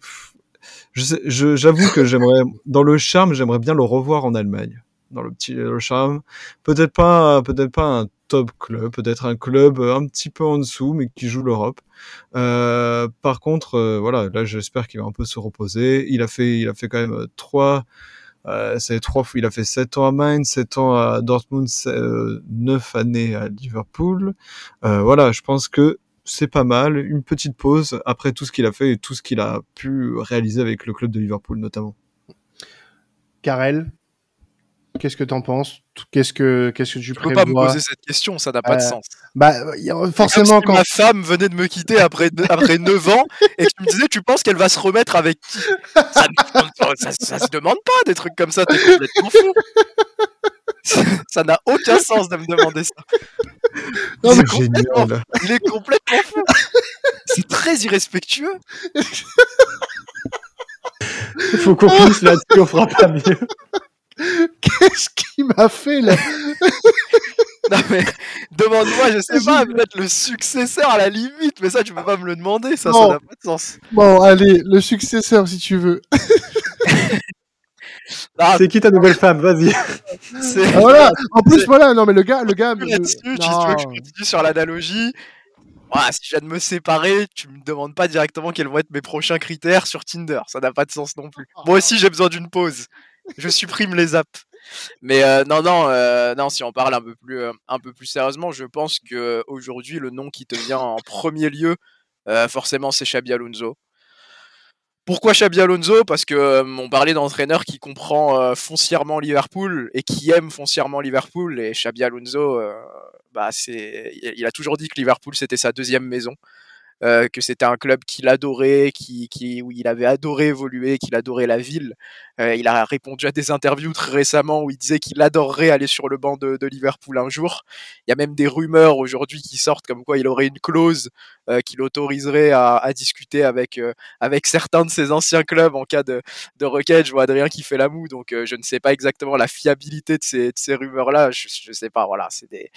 j'avoue que j'aimerais, dans le charme, j'aimerais bien le revoir en Allemagne dans le petit le charme. Peut-être pas, peut-être pas un top club, peut-être un club un petit peu en dessous, mais qui joue l'Europe. Euh, par contre, euh, voilà, là j'espère qu'il va un peu se reposer. Il a fait, il a fait quand même trois Euh, c'est trois il a fait 7 ans à Mainz, 7 ans à Dortmund, 9 années à Liverpool. Euh, voilà, je pense que c'est pas mal. Une petite pause après tout ce qu'il a fait et tout ce qu'il a pu réaliser avec le club de Liverpool notamment. Karel, Qu'est-ce que t'en penses? Qu'est-ce que qu'est-ce que tu Je peux pas me poser cette question, ça n'a pas de Euh, sens. Bah y a- forcément si quand ma femme venait de me quitter après après 9 ans et que tu me disais tu penses qu'elle va se remettre avec qui? Ça, ne- ça, ça se demande pas des trucs comme ça, t'es complètement fou. (laughs) Ça n'a aucun sens de me demander ça. Non, mais c'est génial. Il est complètement fou. C'est très irrespectueux. Il (laughs) faut qu'on finisse là-dessus, on fera pas mieux. (laughs) qu'est-ce qu'il m'a fait là? (laughs) Non mais demande-moi, je sais pas, peut-être le successeur à la limite, mais ça tu peux pas me le demander, ça, ça n'a pas de sens. Bon allez, le successeur si tu veux. (laughs) Ah, C'est qui ta nouvelle femme? Vas-y. Ah, voilà. En plus voilà, non mais le gars, le gars. me- là-dessus, tu- si tu Non. veux que je continue sur l'analogie. Voilà, si je viens de me séparer, tu me demandes pas directement quels vont être mes prochains critères sur Tinder. Ça n'a pas de sens non plus. Moi aussi, j'ai besoin d'une pause. (laughs) Je supprime les apps. Mais euh, non, non, euh, non. Si on parle un peu plus, euh, sérieusement, je pense que aujourd'hui, le nom qui te vient en premier lieu, forcément, c'est Xabi Alonso. Pourquoi Xabi Alonso? Parce que on parlait d'entraîneur qui comprend foncièrement Liverpool et qui aime foncièrement Liverpool. Et Xabi Alonso, bah il a toujours dit que Liverpool c'était sa deuxième maison, euh, que c'était un club qu'il adorait, qui, qui, où il avait adoré évoluer, qu'il adorait la ville. Euh, il a répondu à des interviews très récemment où il disait qu'il adorerait aller sur le banc de, Liverpool un jour. Il y a même des rumeurs aujourd'hui qui sortent comme quoi il aurait une clause euh, qui l'autoriserait à, discuter avec, avec certains de ses anciens clubs en cas de, de requête. Je vois Adrien qui fait la moue, donc je ne sais pas exactement la fiabilité de ces, rumeurs-là. Je, je sais pas, voilà, c'est des,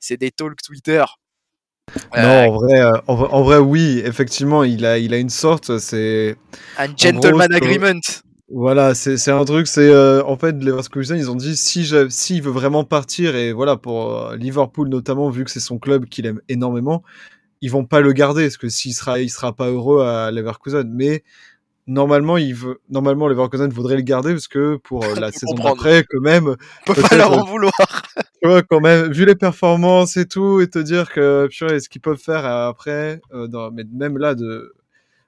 c'est des talks Twitter. Euh, Non, en vrai, euh, en, vrai- en vrai, oui, effectivement, il a, il a une sorte, c'est, un gentleman gros, agreement. Voilà, c'est un truc, c'est euh, en fait Leverkusen, ils ont dit si s'il veut vraiment partir et voilà pour Liverpool notamment vu que c'est son club qu'il aime énormément, ils vont pas le garder parce que s'il sera il sera pas heureux à Leverkusen, mais normalement il veut normalement Leverkusen voudrait le garder parce que pour euh, (laughs) la saison d'après quand même, (laughs) On peut pas leur en vouloir. (laughs) tu vois quand même vu les performances et tout et te dire que purée, ce qu'ils peuvent faire après euh, dans, mais même là de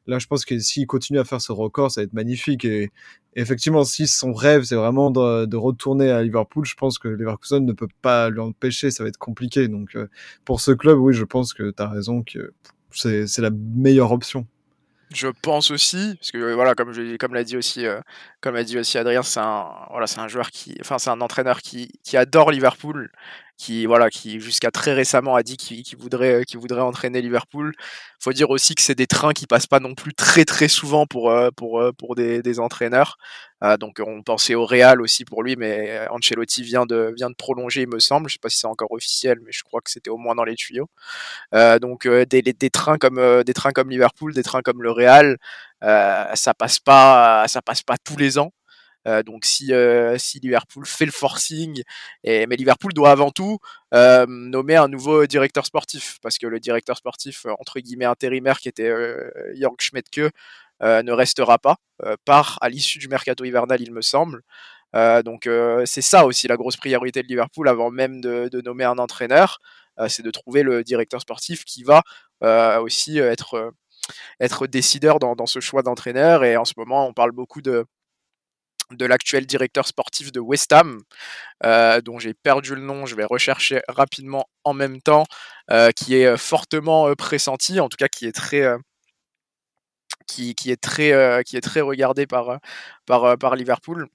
là je pense que s'il continue à faire ce record ça va être magnifique. Et effectivement si son rêve c'est vraiment de, de retourner à Liverpool je pense que Leverkusen ne peut pas lui empêcher ça va être compliqué. Donc euh, pour ce club oui je pense que tu as raison que c'est la meilleure option Je pense aussi, parce que euh, voilà, comme je, comme l'a dit aussi, euh, comme l'a dit aussi Adrien, c'est un, voilà, c'est un joueur qui, enfin, c'est un entraîneur qui, qui adore Liverpool, qui, voilà, qui jusqu'à très récemment a dit qu'il qu'il voudrait, qu'il voudrait entraîner Liverpool. Faut dire aussi que c'est des trains qui passent pas non plus très très souvent pour, euh, pour, euh, pour des, des entraîneurs. Euh, donc on pensait au Real aussi pour lui, mais euh, Ancelotti vient de, vient de prolonger, il me semble. Je sais pas si c'est encore officiel, mais je crois que c'était au moins dans les tuyaux. Euh, donc euh, des, des, trains comme euh, des trains comme Liverpool, des trains comme le Real, euh, ça passe pas, ça passe pas tous les ans. Euh, donc si, euh, si Liverpool fait le forcing, mais Liverpool doit avant tout euh, nommer un nouveau directeur sportif, parce que le directeur sportif entre guillemets intérimaire qui était Jörg Schmidtke euh, ne restera pas, part à l'issue du mercato hivernal il me semble. Donc c'est ça aussi la grosse priorité de Liverpool avant même de, nommer un entraîneur, c'est de trouver le directeur sportif qui va aussi être, être décideur dans ce choix d'entraîneur. Et en ce moment, on parle beaucoup de, de l'actuel directeur sportif de West Ham, euh, dont j'ai perdu le nom, je vais rechercher rapidement en même temps, euh, qui est euh, fortement pressenti, en tout cas qui est très... euh, qui, qui est très qui est très regardé par par par Liverpool.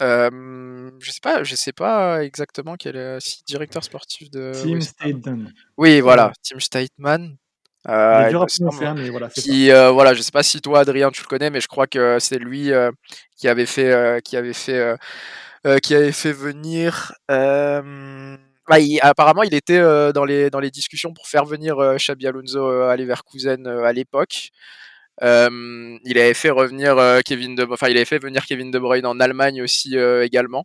Euh, je sais pas, je sais pas exactement quel est si directeur sportif de Ham. Staten. Oui, voilà, Tim Stateman. Euh, dur me à semble, prononcer, hein, mais voilà, c'est ça. qui euh, voilà je sais pas si toi Adrien tu le connais mais je crois que c'est lui euh, qui avait fait euh, qui avait fait qui avait fait venir bah, il- apparemment il était dans les dans les discussions pour faire venir Xabi Alonso à Leverkusen à l'époque. Il avait fait revenir Kevin de enfin il avait fait venir Kevin De Bruyne en Allemagne aussi également.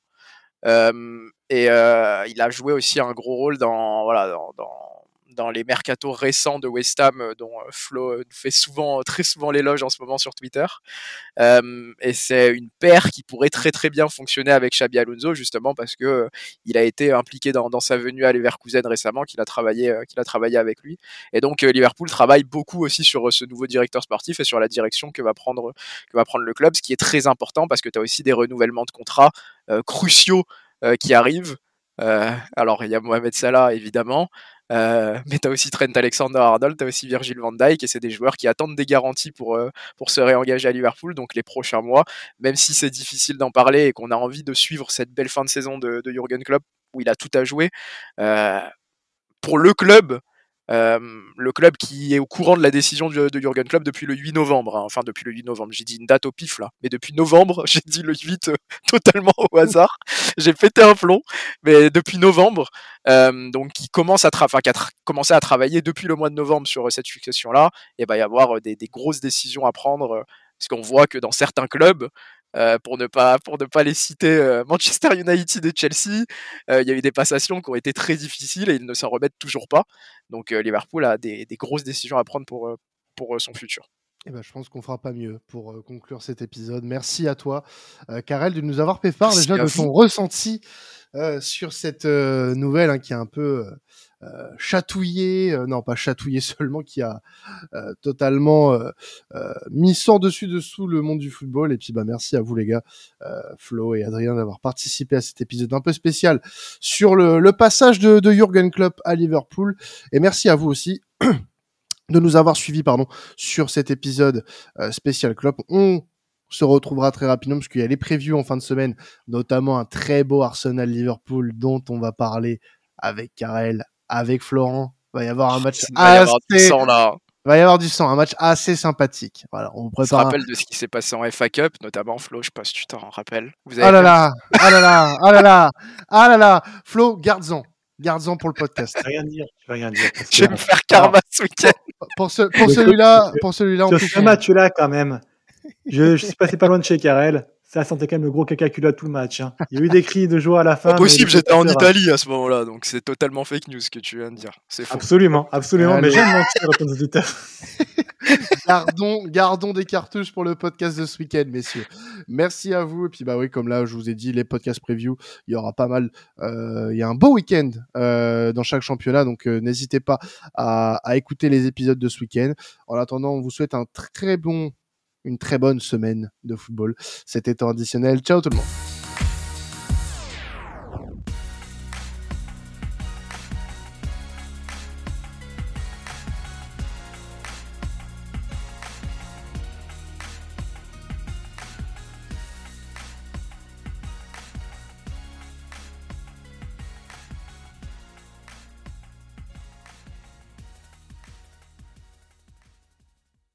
Et il a joué aussi un gros rôle dans voilà dans, dans dans les mercatos récents de West Ham, euh, dont Flo fait souvent, très souvent l'éloge en ce moment sur Twitter. et c'est une paire qui pourrait très très bien fonctionner avec Xabi Alonso, justement parce que il a été impliqué dans, sa venue à Leverkusen récemment, qu'il a travaillé, qu'il a travaillé avec lui. Et donc Liverpool travaille beaucoup aussi sur ce nouveau directeur sportif et sur la direction que va prendre que va prendre le club, ce qui est très important parce que tu as aussi des renouvellements de contrats cruciaux qui arrivent. Euh, alors, il y a Mohamed Salah, évidemment, euh, mais tu as aussi Trent Alexander-Arnold, tu as aussi Virgil van Dijk, et c'est des joueurs qui attendent des garanties pour, euh, pour se réengager à Liverpool, donc les prochains mois, même si c'est difficile d'en parler et qu'on a envie de suivre cette belle fin de saison de, de Jurgen Klopp, où il a tout à jouer, pour le club, euh, le club qui est au courant de la décision de, de Jurgen Klopp depuis le 8 novembre. Hein. Enfin, depuis le 8 novembre. J'ai dit une date au pif là. Mais depuis novembre, (laughs) j'ai dit le 8 euh, (laughs) totalement au hasard. (laughs) j'ai pété un plomb. Mais depuis novembre, euh, donc qui commence à, qui a commencé à travailler depuis le mois de novembre sur cette succession là, il va y avoir des grosses décisions à prendre. parce qu'on voit que dans certains clubs, euh, pour, ne pas, pour ne pas les citer, euh, Manchester United et Chelsea, euh, il y a eu des passations qui ont été très difficiles et ils ne s'en remettent toujours pas. Donc Liverpool a des, des, grosses décisions à prendre pour, pour son futur. Eh ben, je pense qu'on fera pas mieux pour conclure cet épisode. Merci à toi, Karel, de nous avoir fait part déjà de ton ressenti sur cette nouvelle hein, qui est un peu euh, chatouillé, euh, non pas chatouillé (laughs) seulement, qui a euh, totalement mis sans dessus dessous le monde du football. Et puis bah merci à vous les gars, Flo et Adrien d'avoir participé à cet épisode un peu spécial sur le, le passage de, de Jurgen Klopp à Liverpool. Et merci à vous aussi. (clears throat) de nous avoir suivis pardon sur cet épisode spécial Klopp. On se retrouvera très rapidement parce qu'il y a les previews en fin de semaine, notamment un très beau Arsenal Liverpool dont on va parler avec Karel, avec Florent. Il va y avoir un match (laughs) Il va y avoir du sang là. Il va y avoir du sang, un match assez sympathique. Voilà, on prépare. rappelle de ce qui s'est passé en FA Cup, notamment Flo. Je sais pas si tu t'en rappelles. Vous avez oh là là, oh (laughs) là là, oh là là, oh là là, Flo, garde-en. Garde-en pour le podcast. Je vais rien dire. Je vais rien dire. Je vais me faire karma ce week-end. Pour, ce, pour celui-là, pour celui-là, on ce match-là, quand même, je, je suis passé pas loin de chez Karel ça sentait quand même le gros caca culotte tout le match. Hein. Il y a eu des cris de joie à la fin. Possible, j'étais en Italie à ce moment-là, donc c'est totalement fake news ce que tu viens de dire. C'est faux. Absolument, absolument. mais j'aime mentir aux auditeurs. (laughs) gardons, gardons des cartouches pour le podcast de ce week-end, messieurs. Merci à vous. Et puis bah oui, comme là je vous ai dit, les podcasts preview, il y aura pas mal. Euh, il y a un beau week-end euh, dans chaque championnat, donc euh, n'hésitez pas à, à écouter les épisodes de ce week-end. En attendant, on vous souhaite un très bon une très bonne semaine de football. C'était temps additionnel. Ciao tout le monde.